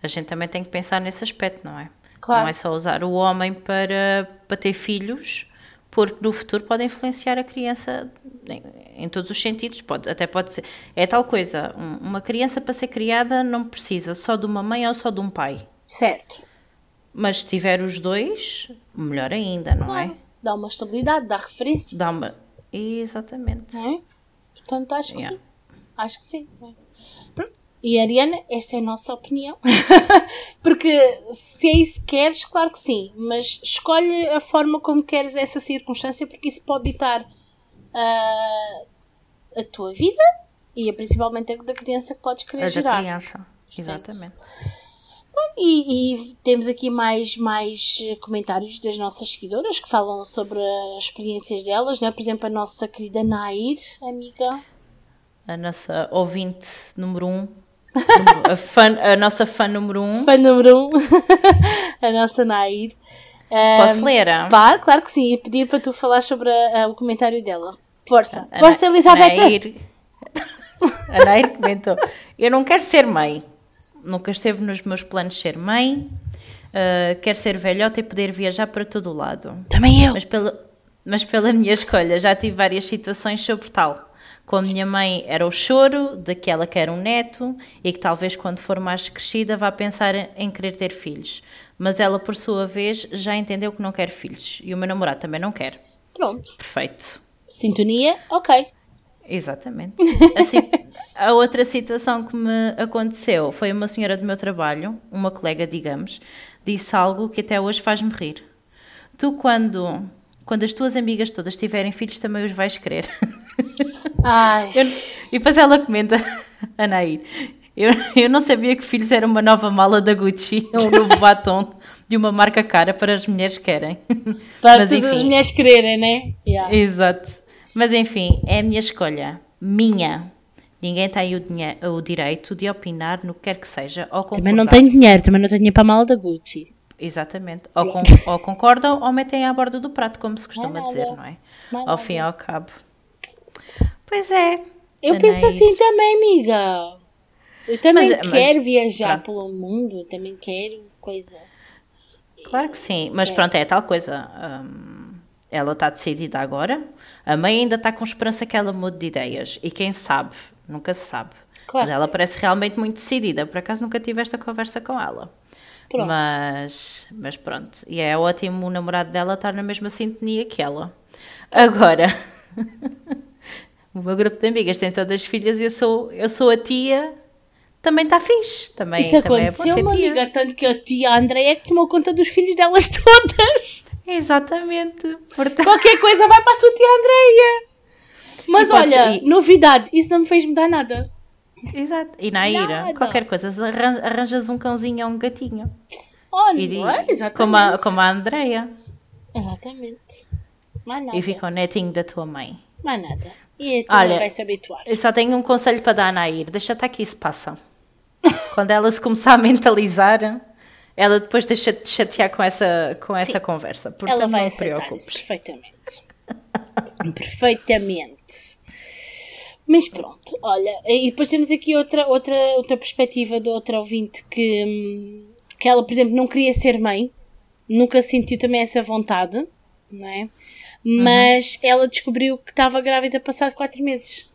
a gente também tem que pensar nesse aspecto, não é? Claro. Não é só usar o homem para, para ter filhos, porque no futuro pode influenciar a criança em, em todos os sentidos. Pode, até pode ser. É tal coisa, um- uma criança para ser criada não precisa só de uma mãe ou só de um pai. Certo. Mas se tiver os dois, melhor ainda, não Claro. é? Dá uma estabilidade, dá referência. Dá uma. Exatamente. É? Portanto, acho que Yeah. sim. Acho que sim. é? Pronto. E Ariana, esta é a nossa opinião. (laughs) Porque se é isso que queres, claro que sim. Mas escolhe a forma como queres essa circunstância, porque isso pode ditar ah, a tua vida e principalmente a da criança que podes querer A da gerar. criança. Exatamente. E, e temos aqui mais, mais comentários das nossas seguidoras que falam sobre as experiências delas, né? por exemplo, a nossa querida Nair, amiga. A nossa ouvinte número um. a, fã, a nossa fã número um. Fã número 1, um, (laughs) a nossa Nair. Posso ler? Claro, claro que sim. E pedir para tu falar sobre a- a- o comentário dela. Força, força, Elizabeth! Nair, (laughs) a Nair comentou: Eu não quero ser mãe. Nunca esteve nos meus planos ser mãe. Uh, quero ser velhota e poder viajar para todo o lado. Também eu. Mas pela, mas pela minha escolha, já tive várias situações sobre tal. Com a minha mãe era o choro de que ela quer um neto e que talvez quando for mais crescida vá pensar em querer ter filhos. Mas ela, por sua vez, já entendeu que não quer filhos. E o meu namorado também não quer. Pronto. Perfeito. Sintonia, ok. Exatamente. A, (laughs) si- a outra situação que me aconteceu foi uma senhora do meu trabalho, uma colega, digamos, disse algo que até hoje faz-me rir. Tu, quando, quando as tuas amigas todas tiverem filhos, também os vais querer. (laughs) Ai, Eu- e depois ela comenta, (laughs) Anair, eu, eu não sabia que filhos era uma nova mala da Gucci, (laughs) um novo batom de uma marca cara para as mulheres que querem. para Mas, todas as enfim. mulheres quererem, né? Yeah. Exato. Mas enfim, é a minha escolha. Minha. Ninguém tem o, dinhe- o direito de opinar no que quer que seja. Ou concordar. Também não tenho dinheiro, também não tenho dinheiro para a mala da Gucci. Exatamente. Ou, con- ou concordam ou metem à borda do prato, como se costuma nada. dizer, não é? Mais Ao fim e ao cabo. Pois é. Eu penso Anaís. assim também, amiga. Eu também Mas- mas- quero viajar pronto. pelo mundo, também quero coisa. Claro que sim, mas pronto, é tal coisa. hum, ela está decidida agora. A mãe ainda está com esperança que ela mude de ideias. E quem sabe, nunca se sabe. Claro Mas ela sim. parece realmente muito decidida. Por acaso nunca tive esta conversa com ela. Pronto. Mas, mas pronto. E é ótimo o namorado dela estar na mesma sintonia que ela. Agora, (laughs) o meu grupo de amigas tem todas as filhas e eu sou, eu sou a tia. Também está fixe. Também, Isso também é aconteceu, ser uma amiga, tanto que a tia Andréia é que tomou conta dos filhos delas (laughs) todas. Exatamente. Portanto, Qualquer coisa vai para a tua tia Andréia. Mas E olha, e- novidade, isso não me fez mudar nada. exato. E Naira, Nada. qualquer coisa, arran- arranjas um cãozinho ou um gatinho. Olha, E, não é? exatamente. como, a, como a Andreia. Exatamente. Mais nada. E fica o netinho da tua mãe. Mais nada. E a tua Olha, vai se habituar. Eu só tenho um conselho para dar à Nair. Deixa estar que isso passa. (laughs) Quando ela se começar a mentalizar, ela depois deixa de te chatear com essa, com essa conversa. Portanto, Ela vai aceitar isso perfeitamente. (laughs) perfeitamente. Mas pronto, olha, e depois temos aqui outra, outra, outra perspectiva de outra ouvinte que, hum, que ela, por exemplo, não queria ser mãe, nunca sentiu também essa vontade, não é? Mas ela descobriu que estava grávida passado quatro meses.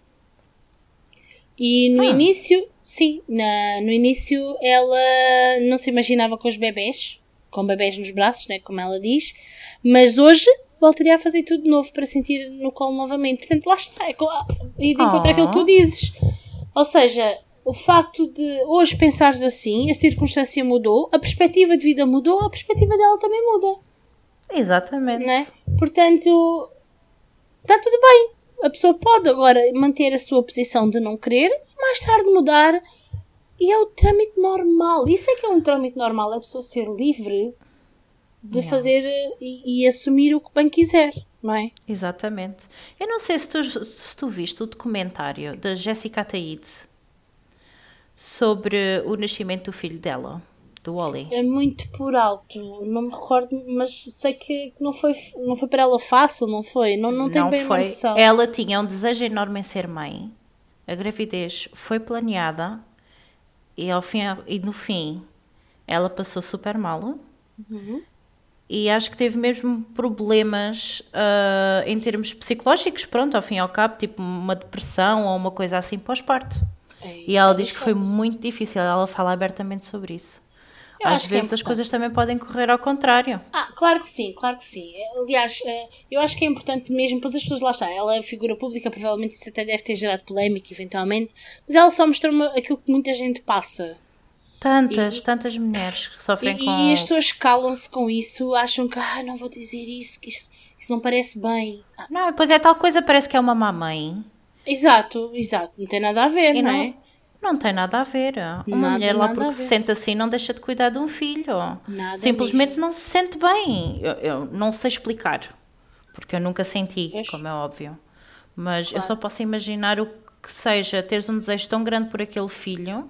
E no Ah. início, sim, na, no início ela não se imaginava com os bebés, com bebés nos braços, né, como ela diz, mas hoje voltaria a fazer tudo de novo para sentir no colo novamente. Portanto, lá está, é e de encontrar Oh. aquilo que tu dizes. Ou seja, o facto de hoje pensares assim, a circunstância mudou, a perspectiva de vida mudou, a perspectiva dela também muda Exatamente. é? Portanto, está tudo bem. A pessoa pode agora manter a sua posição de não querer, mais tarde mudar. E é o trâmite normal. Isso é que é um trâmite normal, é a pessoa ser livre de Yeah. fazer eh, e, e assumir o que bem quiser, não é? Exatamente. Eu não sei se tu, se tu viste o documentário da Jessica Ataíde sobre o nascimento do filho dela, do Wally. É muito por alto, não me recordo, mas sei que não foi, não foi para ela fácil, não foi? Não, não tenho bem uma foi. noção. Ela tinha um desejo enorme em ser mãe. A gravidez foi planeada e, ao fim, e no fim ela passou super mal. Uhum. E acho que teve mesmo problemas ah, em termos psicológicos, pronto, ao fim e ao cabo, tipo uma depressão ou uma coisa assim pós-parto. É, E ela é diz que foi muito difícil, ela fala abertamente sobre isso. Eu Às acho que é vezes as importante. coisas também podem correr ao contrário. Ah, claro que sim, claro que sim. Aliás, eh, eu acho que é importante mesmo, pois as pessoas lá está. Ela é figura pública, provavelmente isso até deve ter gerado polémica eventualmente, mas ela só mostrou aquilo que muita gente passa. Tantas, E- tantas mulheres que E, sofrem com... e as pessoas calam-se com isso, acham que ah, não vou dizer isso, que isso, isso não parece bem. Ah, Não, pois é tal coisa, parece que é uma mamãe. exato, exato, não tem nada a ver, E não, não, é? não tem nada a ver. Uma Nada, mulher lá porque se sente assim não deixa de cuidar de um filho. Nada Simplesmente não se sente bem. Eu, eu não sei explicar, porque eu nunca senti, Pois. como é óbvio. Mas eu Claro. só posso imaginar o que seja teres um desejo tão grande por aquele filho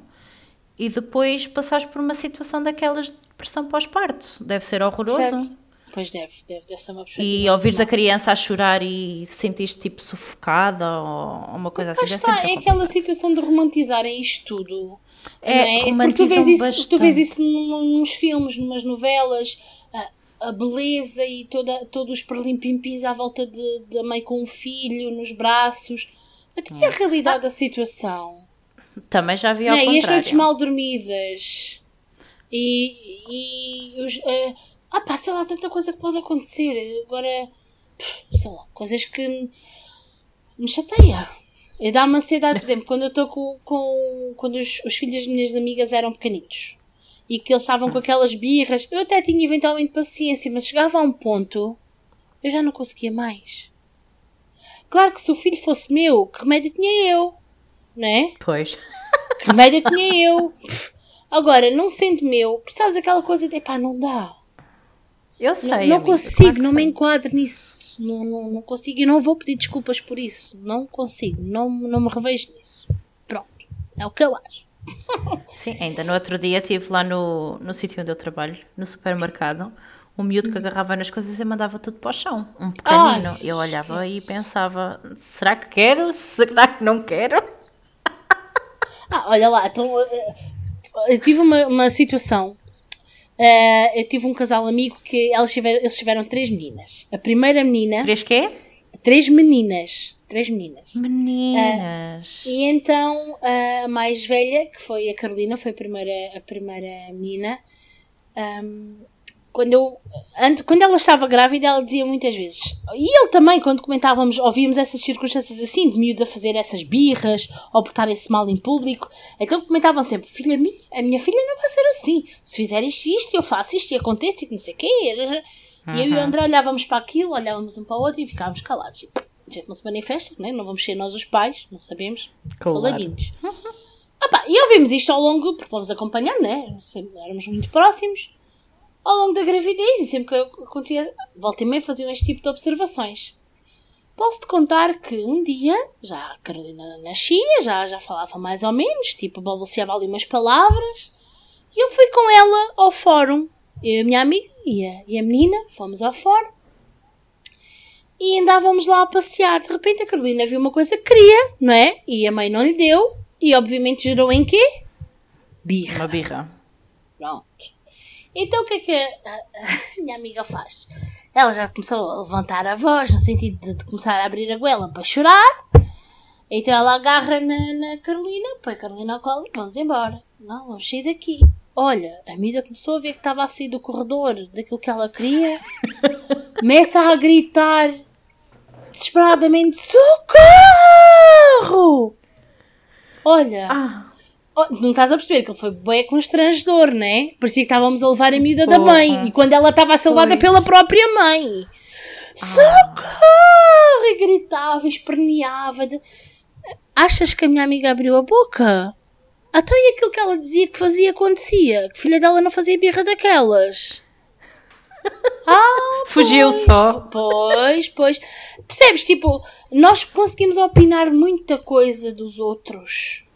e depois passares por uma situação daquelas de depressão pós-parto. Deve ser horroroso. Certo. Pois deve, deve, deve ser uma perspectiva. E ouvires a criança a chorar e sentires tipo sufocada ou uma coisa Lá assim. está, é complicado. aquela situação de romantizarem isto tudo. É, é? Porque tu vês, isso, tu vês isso nos filmes, numas novelas, a, a beleza e toda, todos os perlimpimpins à volta de- da mãe com o filho, nos braços. Até Hum. a realidade da situação. Também já vi ao Não é? E as noites contrário. mal dormidas. E, e os. eh, ah pá, sei lá, tanta coisa que pode acontecer. Agora, sei lá, coisas que me chateia. E dá-me ansiedade, por (laughs) exemplo, quando eu estou com, com. Quando os, os filhos das minhas amigas eram pequenitos e que eles estavam com aquelas birras, eu até tinha eventualmente paciência, mas chegava a um ponto eu já não conseguia mais. Claro que se o filho fosse meu, que remédio tinha eu? Não é? Pois. Que remédio tinha eu? Agora, não sendo meu, sabes aquela coisa de pá, não dá. Eu Não, sei. não amiga, consigo, claro que não me sei. enquadro nisso. Não, não, não consigo e não vou pedir desculpas por isso. Não consigo, não, não me revejo nisso. Pronto, é o que eu acho. (laughs) Sim, ainda no outro dia estive lá no, no sítio onde eu trabalho, no supermercado, um miúdo que agarrava nas coisas e mandava tudo para o chão. Um pequenino. Ai, eu olhava esquece. e pensava: será que quero? Será que não quero? Ah, olha lá, então, eu tive uma, uma situação. Eh, eu tive um casal amigo que elas tiveram, eles tiveram três meninas. A primeira menina, Três quê? três meninas. Três meninas. Meninas. E então a mais velha, que foi a Carolina, foi a primeira, a primeira menina. Um, quando, eu, antes, quando ela estava grávida, ela dizia muitas vezes, e ele também, quando comentávamos, ouvíamos essas circunstâncias assim, de miúdos a fazer essas birras, ou portarem-se mal em público, então comentavam sempre, filha minha, a minha filha não vai ser assim, se fizer isto, isto, eu faço isto, e acontece, e não sei o quê. Uhum. E eu e o André olhávamos para aquilo, olhávamos um para o outro e ficávamos calados. Tipo, a gente não se manifesta, né? não vamos ser nós os pais, não sabemos, claro. caladinhos. Opa, e ouvimos isto ao longo, porque vamos acompanhando, né? Sempre éramos muito próximos ao longo da gravidez e sempre que eu acontecia, volta e meia faziam este tipo de observações. Posso-te contar que um dia, já a Carolina nascia, já, já falava mais ou menos, tipo, balbuciava ali umas palavras, e eu fui com ela ao fórum. Eu e a minha amiga e a, e a menina fomos ao fórum e andávamos lá a passear. De repente a Carolina viu uma coisa que queria, não é? E a mãe não lhe deu, e obviamente gerou em quê? Birra. Uma birra. Pronto. Então o que é que a, minha amiga faz? Ela já começou a levantar a voz, no sentido de, de começar a abrir a goela para chorar. Então ela agarra na, na Carolina, põe a Carolina ao colo vamos embora. Não, vamos sair daqui. Olha, a Mida começou a ver que estava a sair do corredor daquilo que ela queria. (laughs) Começa a gritar desesperadamente: Socorro! Olha, ah. Oh, não estás a perceber que ele foi bem constrangedor, né? Parecia que estávamos a levar a miúda Porra. da mãe. E quando ela estava a ser levada pela própria mãe. Ah. Socorro! E gritava, esperneava. De... Achas que a minha amiga abriu a boca? Até e aquilo que ela dizia que fazia acontecia. Que filha dela não fazia birra daquelas. (laughs) Ah, Fugiu pois, só. Pois, pois. Percebes? Tipo, nós conseguimos opinar muita coisa dos outros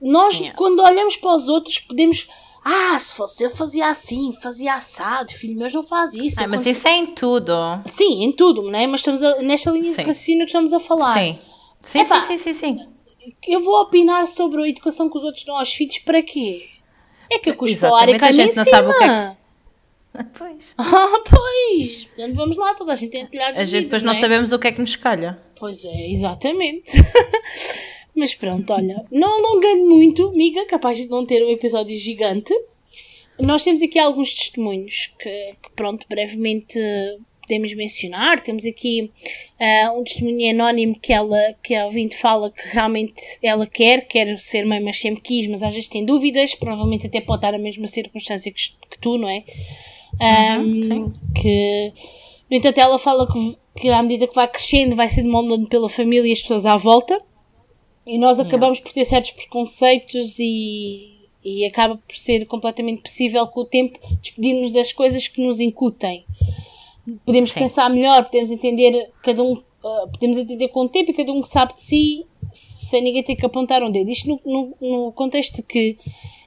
nós, yeah. quando olhamos para os outros, podemos. Ah, se fosse eu fazia assim, fazia assado, filho meu não faz isso. Ah, mas isso é em tudo. Sim, em tudo, né? Mas estamos a, nesta linha sim. de raciocínio que estamos a falar. Sim. Sim, Epá, sim, sim, sim, sim. Eu vou opinar sobre a educação que os outros dão aos filhos para quê? É que eu cuspo a área cai em cima. É que... (laughs) Pois. (laughs) Ah, pois. Portanto, vamos lá, toda a gente tem telhados A gente depois não, não é? sabemos o que é que nos calha. Pois é, exatamente. (laughs) Mas pronto, olha, não alongando muito, amiga, capaz de não ter um episódio gigante. Nós temos aqui alguns testemunhos que, que pronto, brevemente podemos mencionar. Temos aqui uh, um testemunho anónimo que ela, que a ouvinte fala que realmente ela quer, quer ser mãe, mas sempre quis, mas às vezes tem dúvidas, provavelmente até pode estar a mesma circunstância que, que tu, não é? Um, uhum, que, no entanto, ela fala que, que à medida que vai crescendo, vai sendo moldando pela família e as pessoas à volta. E nós acabamos por ter certos preconceitos e, e acaba por ser completamente possível com o tempo despedirmos das coisas que nos incutem. Podemos Sim. pensar melhor, podemos entender cada um, uh, podemos entender com o tempo e cada um sabe de si sem ninguém ter que apontar um dedo. Isto no, no, no contexto que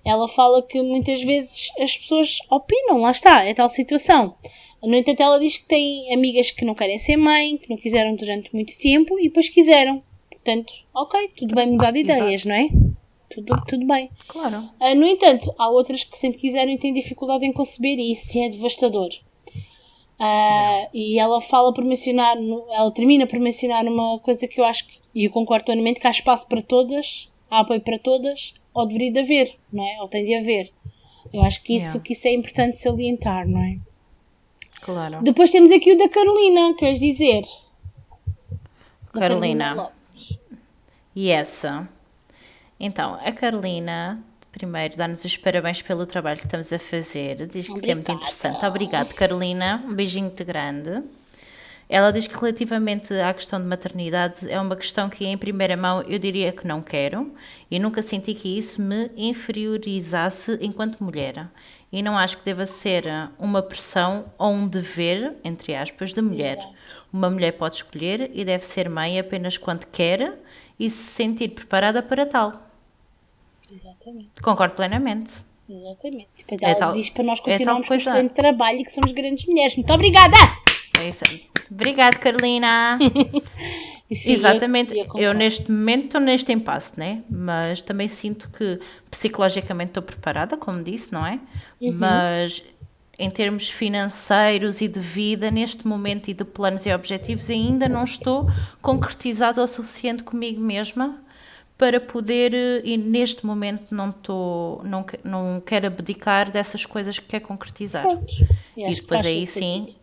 ela fala que muitas vezes as pessoas opinam, lá está, é tal situação. No entanto, ela diz que tem amigas que não querem ser mãe, que não quiseram durante muito tempo e depois quiseram. Portanto, ok, tudo bem mudar de ideias, Exato. não é? Tudo, tudo bem. Claro. Uh, no entanto, há outras que sempre quiseram e têm dificuldade em conceber e isso é devastador. Uh, e ela fala por mencionar, ela termina por mencionar uma coisa que eu acho que, e eu concordo totalmente, que há espaço para todas, há apoio para todas, ou deveria de haver, não é? Ou tem de haver. Eu acho que isso, yeah. que isso é importante salientar, não é? Claro. Depois temos aqui o da Carolina, queres dizer? Carolina. Carolina e essa? Então, a Carolina, primeiro, dá-nos os parabéns pelo trabalho que estamos a fazer. Diz que Obrigada. é muito interessante. Obrigado, Carolina. Um beijinho de grande. Ela diz que relativamente à questão de maternidade é uma questão que em primeira mão eu diria que não quero e nunca senti que isso me inferiorizasse enquanto mulher. E não acho que deva ser uma pressão ou um dever, entre aspas, da mulher. Uma mulher pode escolher e deve ser mãe apenas quando quer e se sentir preparada para tal. Exatamente. Concordo plenamente. Exatamente. Depois é ela tal, diz para nós é continuarmos é com o excelente trabalho e que somos grandes mulheres. Muito obrigada! É isso. Obrigada, Carolina. (laughs) Sim, Exatamente. Eu, eu, neste momento estou neste impasse, né? Mas também sinto que psicologicamente estou preparada, como disse, não é? Uhum. Mas em termos financeiros e de vida, neste momento e de planos e objetivos, ainda não estou concretizado o suficiente comigo mesma para poder, eh, e neste momento não estou, não, não quero abdicar dessas coisas que quero concretizar. E, e depois aí sim, sentido.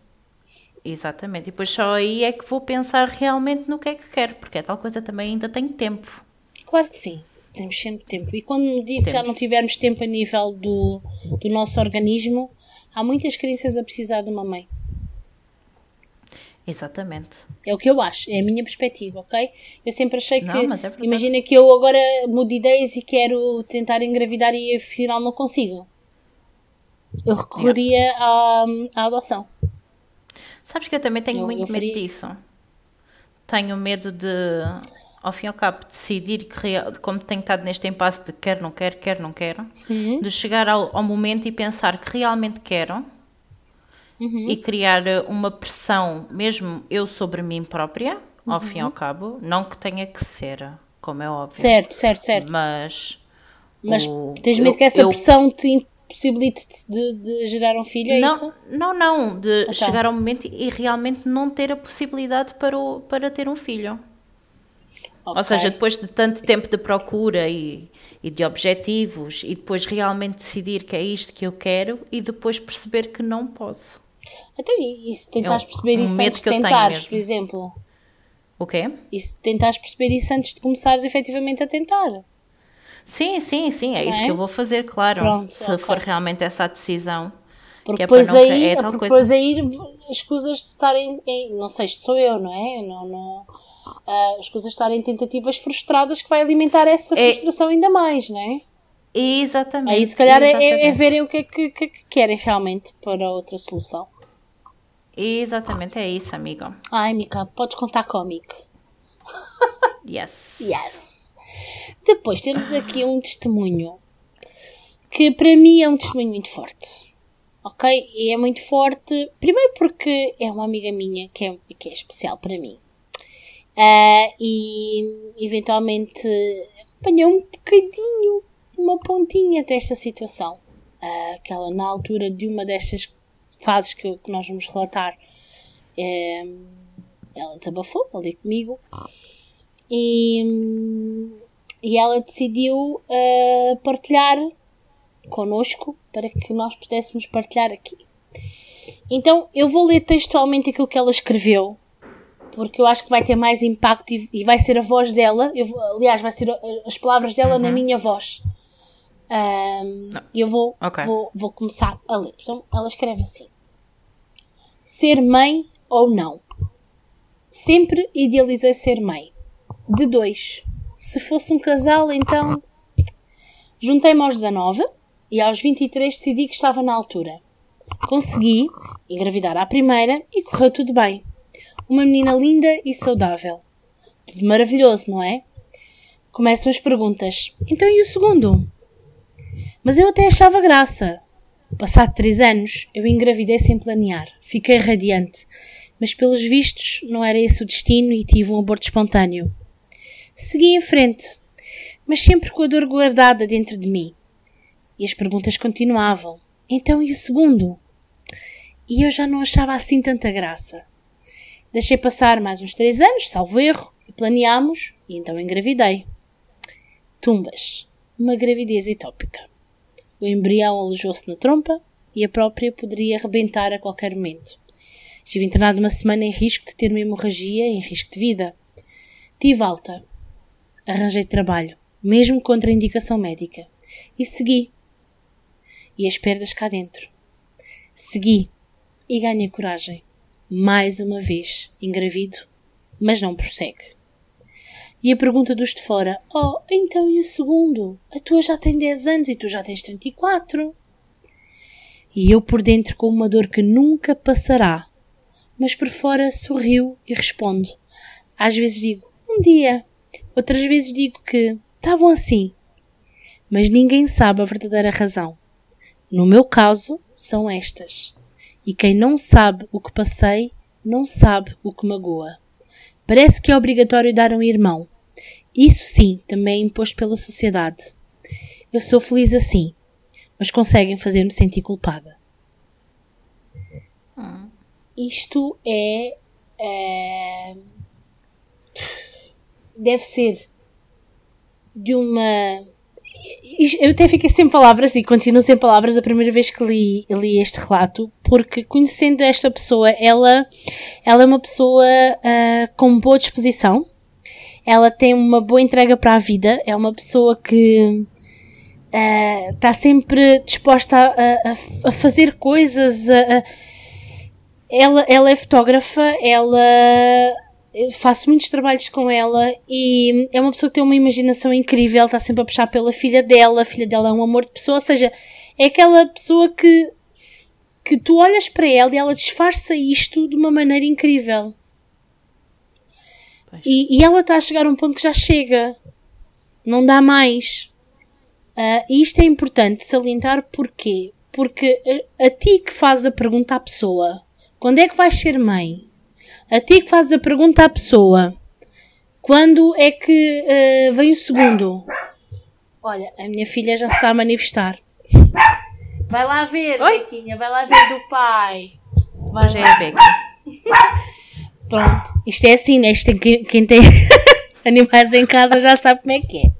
exatamente, e depois só aí é que vou pensar realmente no que é que quero, porque é tal coisa também ainda tenho tempo. Claro que sim, temos sempre tempo. E quando dia que já não tivermos tempo a nível do, do nosso organismo, há muitas crianças a precisar de uma mãe. Exatamente. É o que eu acho, é a minha perspectiva, ok? Eu sempre achei que. Não, é imagina que eu agora mudo de ideias e quero tentar engravidar e afinal não consigo. Eu recorreria à, à adoção. Sabes que eu também tenho eu, muito eu medo disso. Tenho medo de, ao fim e ao cabo, decidir que, como tenho estado neste impasse de quer, não quero, quer, não quero, uhum. de chegar ao, ao momento e pensar que realmente quero uhum. e criar eh, uma pressão, mesmo eu sobre mim própria, uhum. ao fim e ao cabo, não que tenha que ser, como é óbvio. Certo, certo, certo. Mas. Mas o, tens medo eu, que essa eu, pressão te impossibilite de, de, gerar um filho, é não, isso? Não, não, de então. chegar ao momento e realmente não ter a possibilidade para, o, para ter um filho. Okay. Ou seja, depois de tanto tempo de procura e, e de objetivos, e depois realmente decidir que é isto que eu quero e depois perceber que não posso. Então, e se tentares é perceber um isso antes de tentares, por exemplo? O quê? E se tentares perceber isso antes de começares efetivamente a tentar? Sim, sim, sim, é, é? isso que eu vou fazer, claro. Pronto, se okay. for realmente essa a decisão. Porque, é depois, não, aí, é porque depois aí escusas de estarem. Em, não sei se sou eu, não é? Não, não, uh, escusas de estarem em tentativas frustradas que vai alimentar essa é frustração ainda mais, não é? Exatamente. Aí se calhar é, é, é verem o que é que, que, que, querem realmente para outra solução. Exatamente, é isso, amigo. Ai, Mica, podes contar comigo. Yes. Yes. Depois temos aqui um testemunho que para mim é um testemunho muito forte. Ok? E é muito forte, primeiro porque é uma amiga minha que é, que é especial para mim. Uh, e eventualmente apanhou um bocadinho uma pontinha desta situação. Uh, aquela na altura de uma destas fases que, que nós vamos relatar, é, ela desabafou ali comigo e, e ela decidiu uh, partilhar connosco para que nós pudéssemos partilhar aqui. Então eu vou ler textualmente aquilo que ela escreveu, porque eu acho que vai ter mais impacto e, e vai ser a voz dela. Eu, aliás, vai ser as palavras dela uhum. na minha voz. Um, e eu vou, okay. vou, vou começar a ler. Então, ela escreve assim: Ser mãe ou não? Sempre idealizei ser mãe. De dois. Se fosse um casal, então. Juntei-me aos 19 e aos 23 decidi que estava na altura. Consegui engravidar à primeira e correu tudo bem. Uma menina linda e saudável. Tudo maravilhoso, não é? Começam as perguntas. Então e o segundo? Mas eu até achava graça. Passado três anos, eu engravidei sem planear. Fiquei radiante. Mas pelos vistos, não era esse o destino e tive um aborto espontâneo. Segui em frente, mas sempre com a dor guardada dentro de mim. E as perguntas continuavam. Então e o segundo? E eu já não achava assim tanta graça. Deixei passar mais uns três anos, salvo erro, e planeámos, e então engravidei. Tumbas. Uma gravidez utópica. O embrião alojou-se na trompa e a própria poderia arrebentar a qualquer momento. Estive internado uma semana em risco de ter uma hemorragia em risco de vida. Tive alta. Arranjei trabalho, mesmo contra a indicação médica. E segui. E as perdas cá dentro. Segui. E ganhei coragem. Mais uma vez, engravido, mas não prossegue. E a pergunta dos de fora: Oh, então e o segundo? A tua já tem 10 anos e tu já tens 34. E eu por dentro com uma dor que nunca passará, mas por fora sorrio e respondo. Às vezes digo: Um dia. Outras vezes digo que tá bom assim. Mas ninguém sabe a verdadeira razão. No meu caso, são estas. E quem não sabe o que passei, não sabe o que magoa. Parece que é obrigatório dar um irmão. Isso sim, também é imposto pela sociedade. Eu sou feliz assim, mas conseguem fazer-me sentir culpada. isto é, é deve ser de uma eu até fiquei sem palavras e continuo sem palavras a primeira vez que li, li este relato, porque conhecendo esta pessoa, ela, ela é uma pessoa uh, com boa disposição, ela tem uma boa entrega para a vida, é uma pessoa que está eh, uh, sempre disposta a, a, a fazer coisas. A, ela, ela é fotógrafa, ela eu faço muitos trabalhos com ela e é uma pessoa que tem uma imaginação incrível, está sempre a puxar pela filha dela, a filha dela é um amor de pessoa, ou seja, é aquela pessoa que, que tu olhas para ela e ela disfarça isto de uma maneira incrível. E, e, ela está a chegar a um ponto que já chega, não dá mais. Uh, e isto é importante salientar porquê? Porque a, a ti que faz a pergunta à pessoa, quando é que vais ser mãe? A ti que fazes a pergunta à pessoa: quando é que uh, vem o segundo? Olha, a minha filha já se está a manifestar. Vai lá ver, Oi? Bequinha, vai lá ver do pai. Vai já é Becky. (laughs) Pronto, isto é assim, né? Isto tem, quem tem (laughs) animais em casa já sabe como é que é.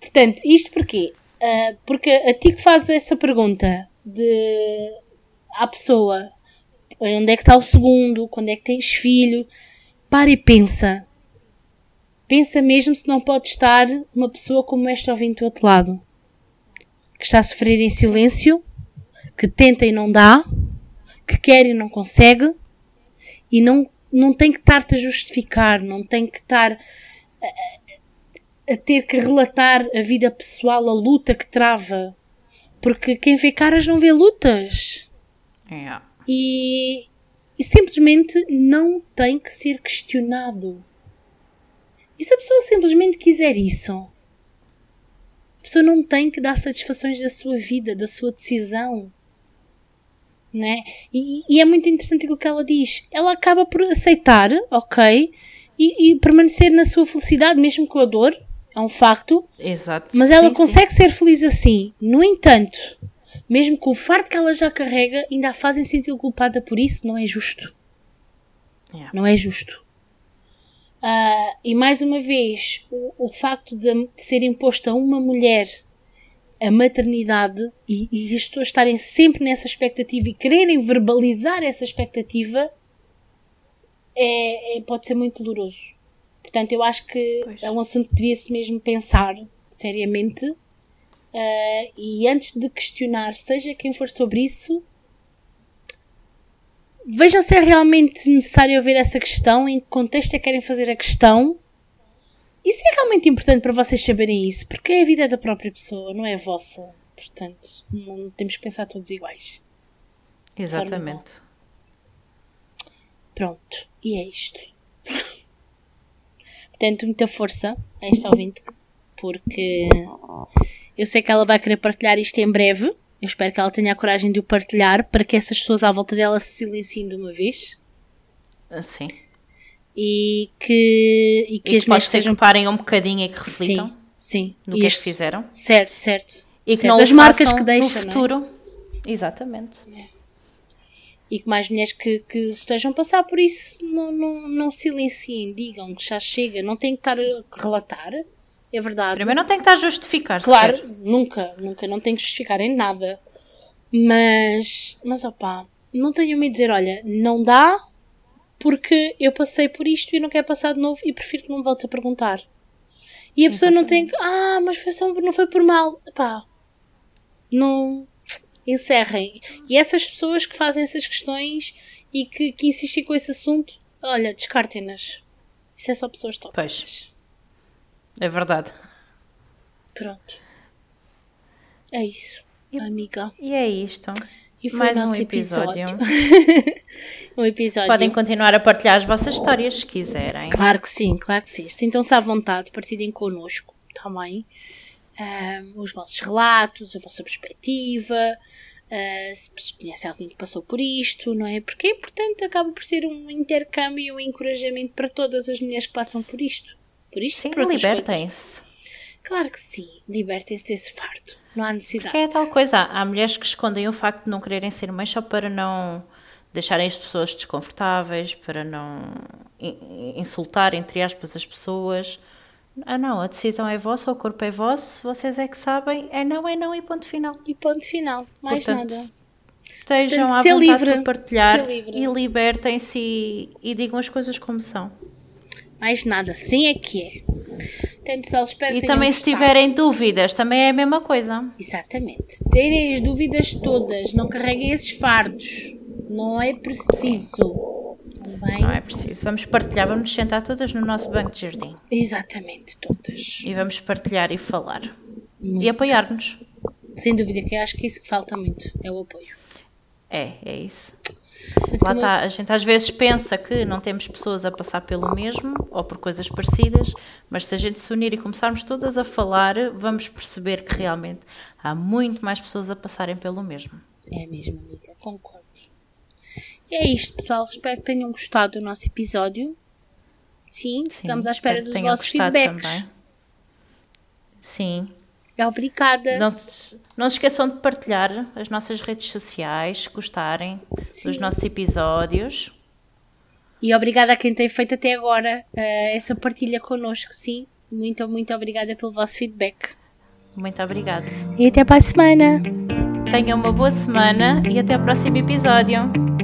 Portanto, isto porquê? Uh, porque a ti que fazes essa pergunta de à pessoa Onde é que está o segundo? Quando é que tens filho? Para e pensa. Pensa mesmo se não pode estar uma pessoa como esta ouvindo do outro lado. Que está a sofrer em silêncio, que tenta e não dá, que quer e não consegue, e não, não tem que estar-te a justificar, não tem que estar a, a ter que relatar a vida pessoal, a luta que trava. Porque quem vê caras não vê lutas. Yeah e, e simplesmente não tem que ser questionado. E se a pessoa simplesmente quiser isso, a pessoa não tem que dar satisfações da sua vida, da sua decisão. Né? E, e é muito interessante aquilo que ela diz. Ela acaba por aceitar, ok, e, e permanecer na sua felicidade, mesmo com a dor, é um facto. Exato. Mas ela sim, consegue sim. ser feliz assim. No entanto, mesmo com o fardo que ela já carrega, ainda a fazem sentir culpada por isso, não é justo. Yeah. Não é justo. Uh, e mais uma vez, o, o facto de ser imposto a uma mulher a maternidade e, e, as pessoas estarem sempre nessa expectativa e quererem verbalizar essa expectativa é, é pode ser muito doloroso. Portanto, eu acho que pois. é um assunto que devia-se mesmo pensar seriamente Uh, e antes de questionar, seja quem for sobre isso, vejam se é realmente necessário ouvir essa questão, em que contexto é que querem fazer a questão. E se é realmente importante para vocês saberem isso, porque é a vida da própria pessoa, não é a vossa. Portanto, não temos que pensar todos iguais. Exatamente. Pronto, e é isto. (laughs) Portanto, muita força a esta ouvinte, porque eu sei que ela vai querer partilhar isto em breve. Eu espero que ela tenha a coragem de o partilhar para que essas pessoas à volta dela se silenciem de uma vez. Assim. E que, e que e as mulheres estejam. parem um bocadinho e que reflitam. Sim, sim. No que é que fizeram. Certo, certo. E que não as marcas que deixam. No futuro. É? Exatamente. É. E que mais mulheres que, que estejam a passar por isso não, não, não silenciem, digam que já chega, não tem que estar a relatar é verdade. Primeiro não tem que estar a justificar Claro, sequer. nunca, nunca, não tem que justificar em nada. Mas, mas opá, não tenho medo de dizer, olha, não dá porque eu passei por isto e não quero passar de novo e prefiro que não me voltes a perguntar. E a pessoa Exatamente. não tem que, ah, mas foi só, não foi por mal. Pá, não encerrem. E essas pessoas que fazem essas questões e que, que insistem com esse assunto, olha, descartem-nas. Isso é só pessoas tóxicas. Pois. É verdade. Pronto. É isso, e, amiga. E é isto. E Mais um episódio. episódio. (laughs) um episódio. Podem continuar a partilhar as vossas histórias se quiserem. Claro que sim, claro que sim. Sintam-se à vontade, partilhem connosco também um, os vossos relatos, a vossa perspectiva. Uh, se conhece alguém que passou por isto, não é? Porque é importante, acaba por ser um intercâmbio e um encorajamento para todas as mulheres que passam por isto. Por isto sim, libertem-se. Claro que sim, libertem-se desse fardo. Não há necessidade. Porque é tal coisa, há mulheres que escondem o facto de não quererem ser mães só para não deixarem as pessoas desconfortáveis, para não insultar, entre aspas, as pessoas. Ah, não, a decisão é vossa, o corpo é vosso, vocês é que sabem, é não, é não e ponto final. E ponto final, mais Portanto, nada. Estejam Portanto, à vontade livre, para partilhar e libertem-se e, e digam as coisas como são. Mais nada, sim é que é. Então, pessoal, espero E também se tiverem dúvidas, também é a mesma coisa. Exatamente. Terem as dúvidas todas, não carreguem esses fardos. Não é preciso. Também. Não é preciso. Vamos partilhar, vamos nos sentar todas no nosso banco de jardim. Exatamente, todas. E vamos partilhar e falar. Muito. E apoiar-nos. Sem dúvida, que eu acho que é isso que falta muito é o apoio. É, é isso. Lá está, a gente às vezes pensa que não temos pessoas a passar pelo mesmo ou por coisas parecidas, mas se a gente se unir e começarmos todas a falar, vamos perceber que realmente há muito mais pessoas a passarem pelo mesmo. É mesmo, amiga, concordo. E é isto, pessoal. Espero que tenham gostado do nosso episódio. Sim, Sim, ficamos à espera dos vossos feedbacks. também. Sim. Obrigada. Não se, não se esqueçam de partilhar as nossas redes sociais, se gostarem dos Sim. nossos episódios. E obrigada a quem tem feito até agora eh, essa partilha connosco, sim. Muito, muito obrigada pelo vosso feedback. Muito obrigada. E até para a semana. Tenham uma boa semana e até o próximo episódio.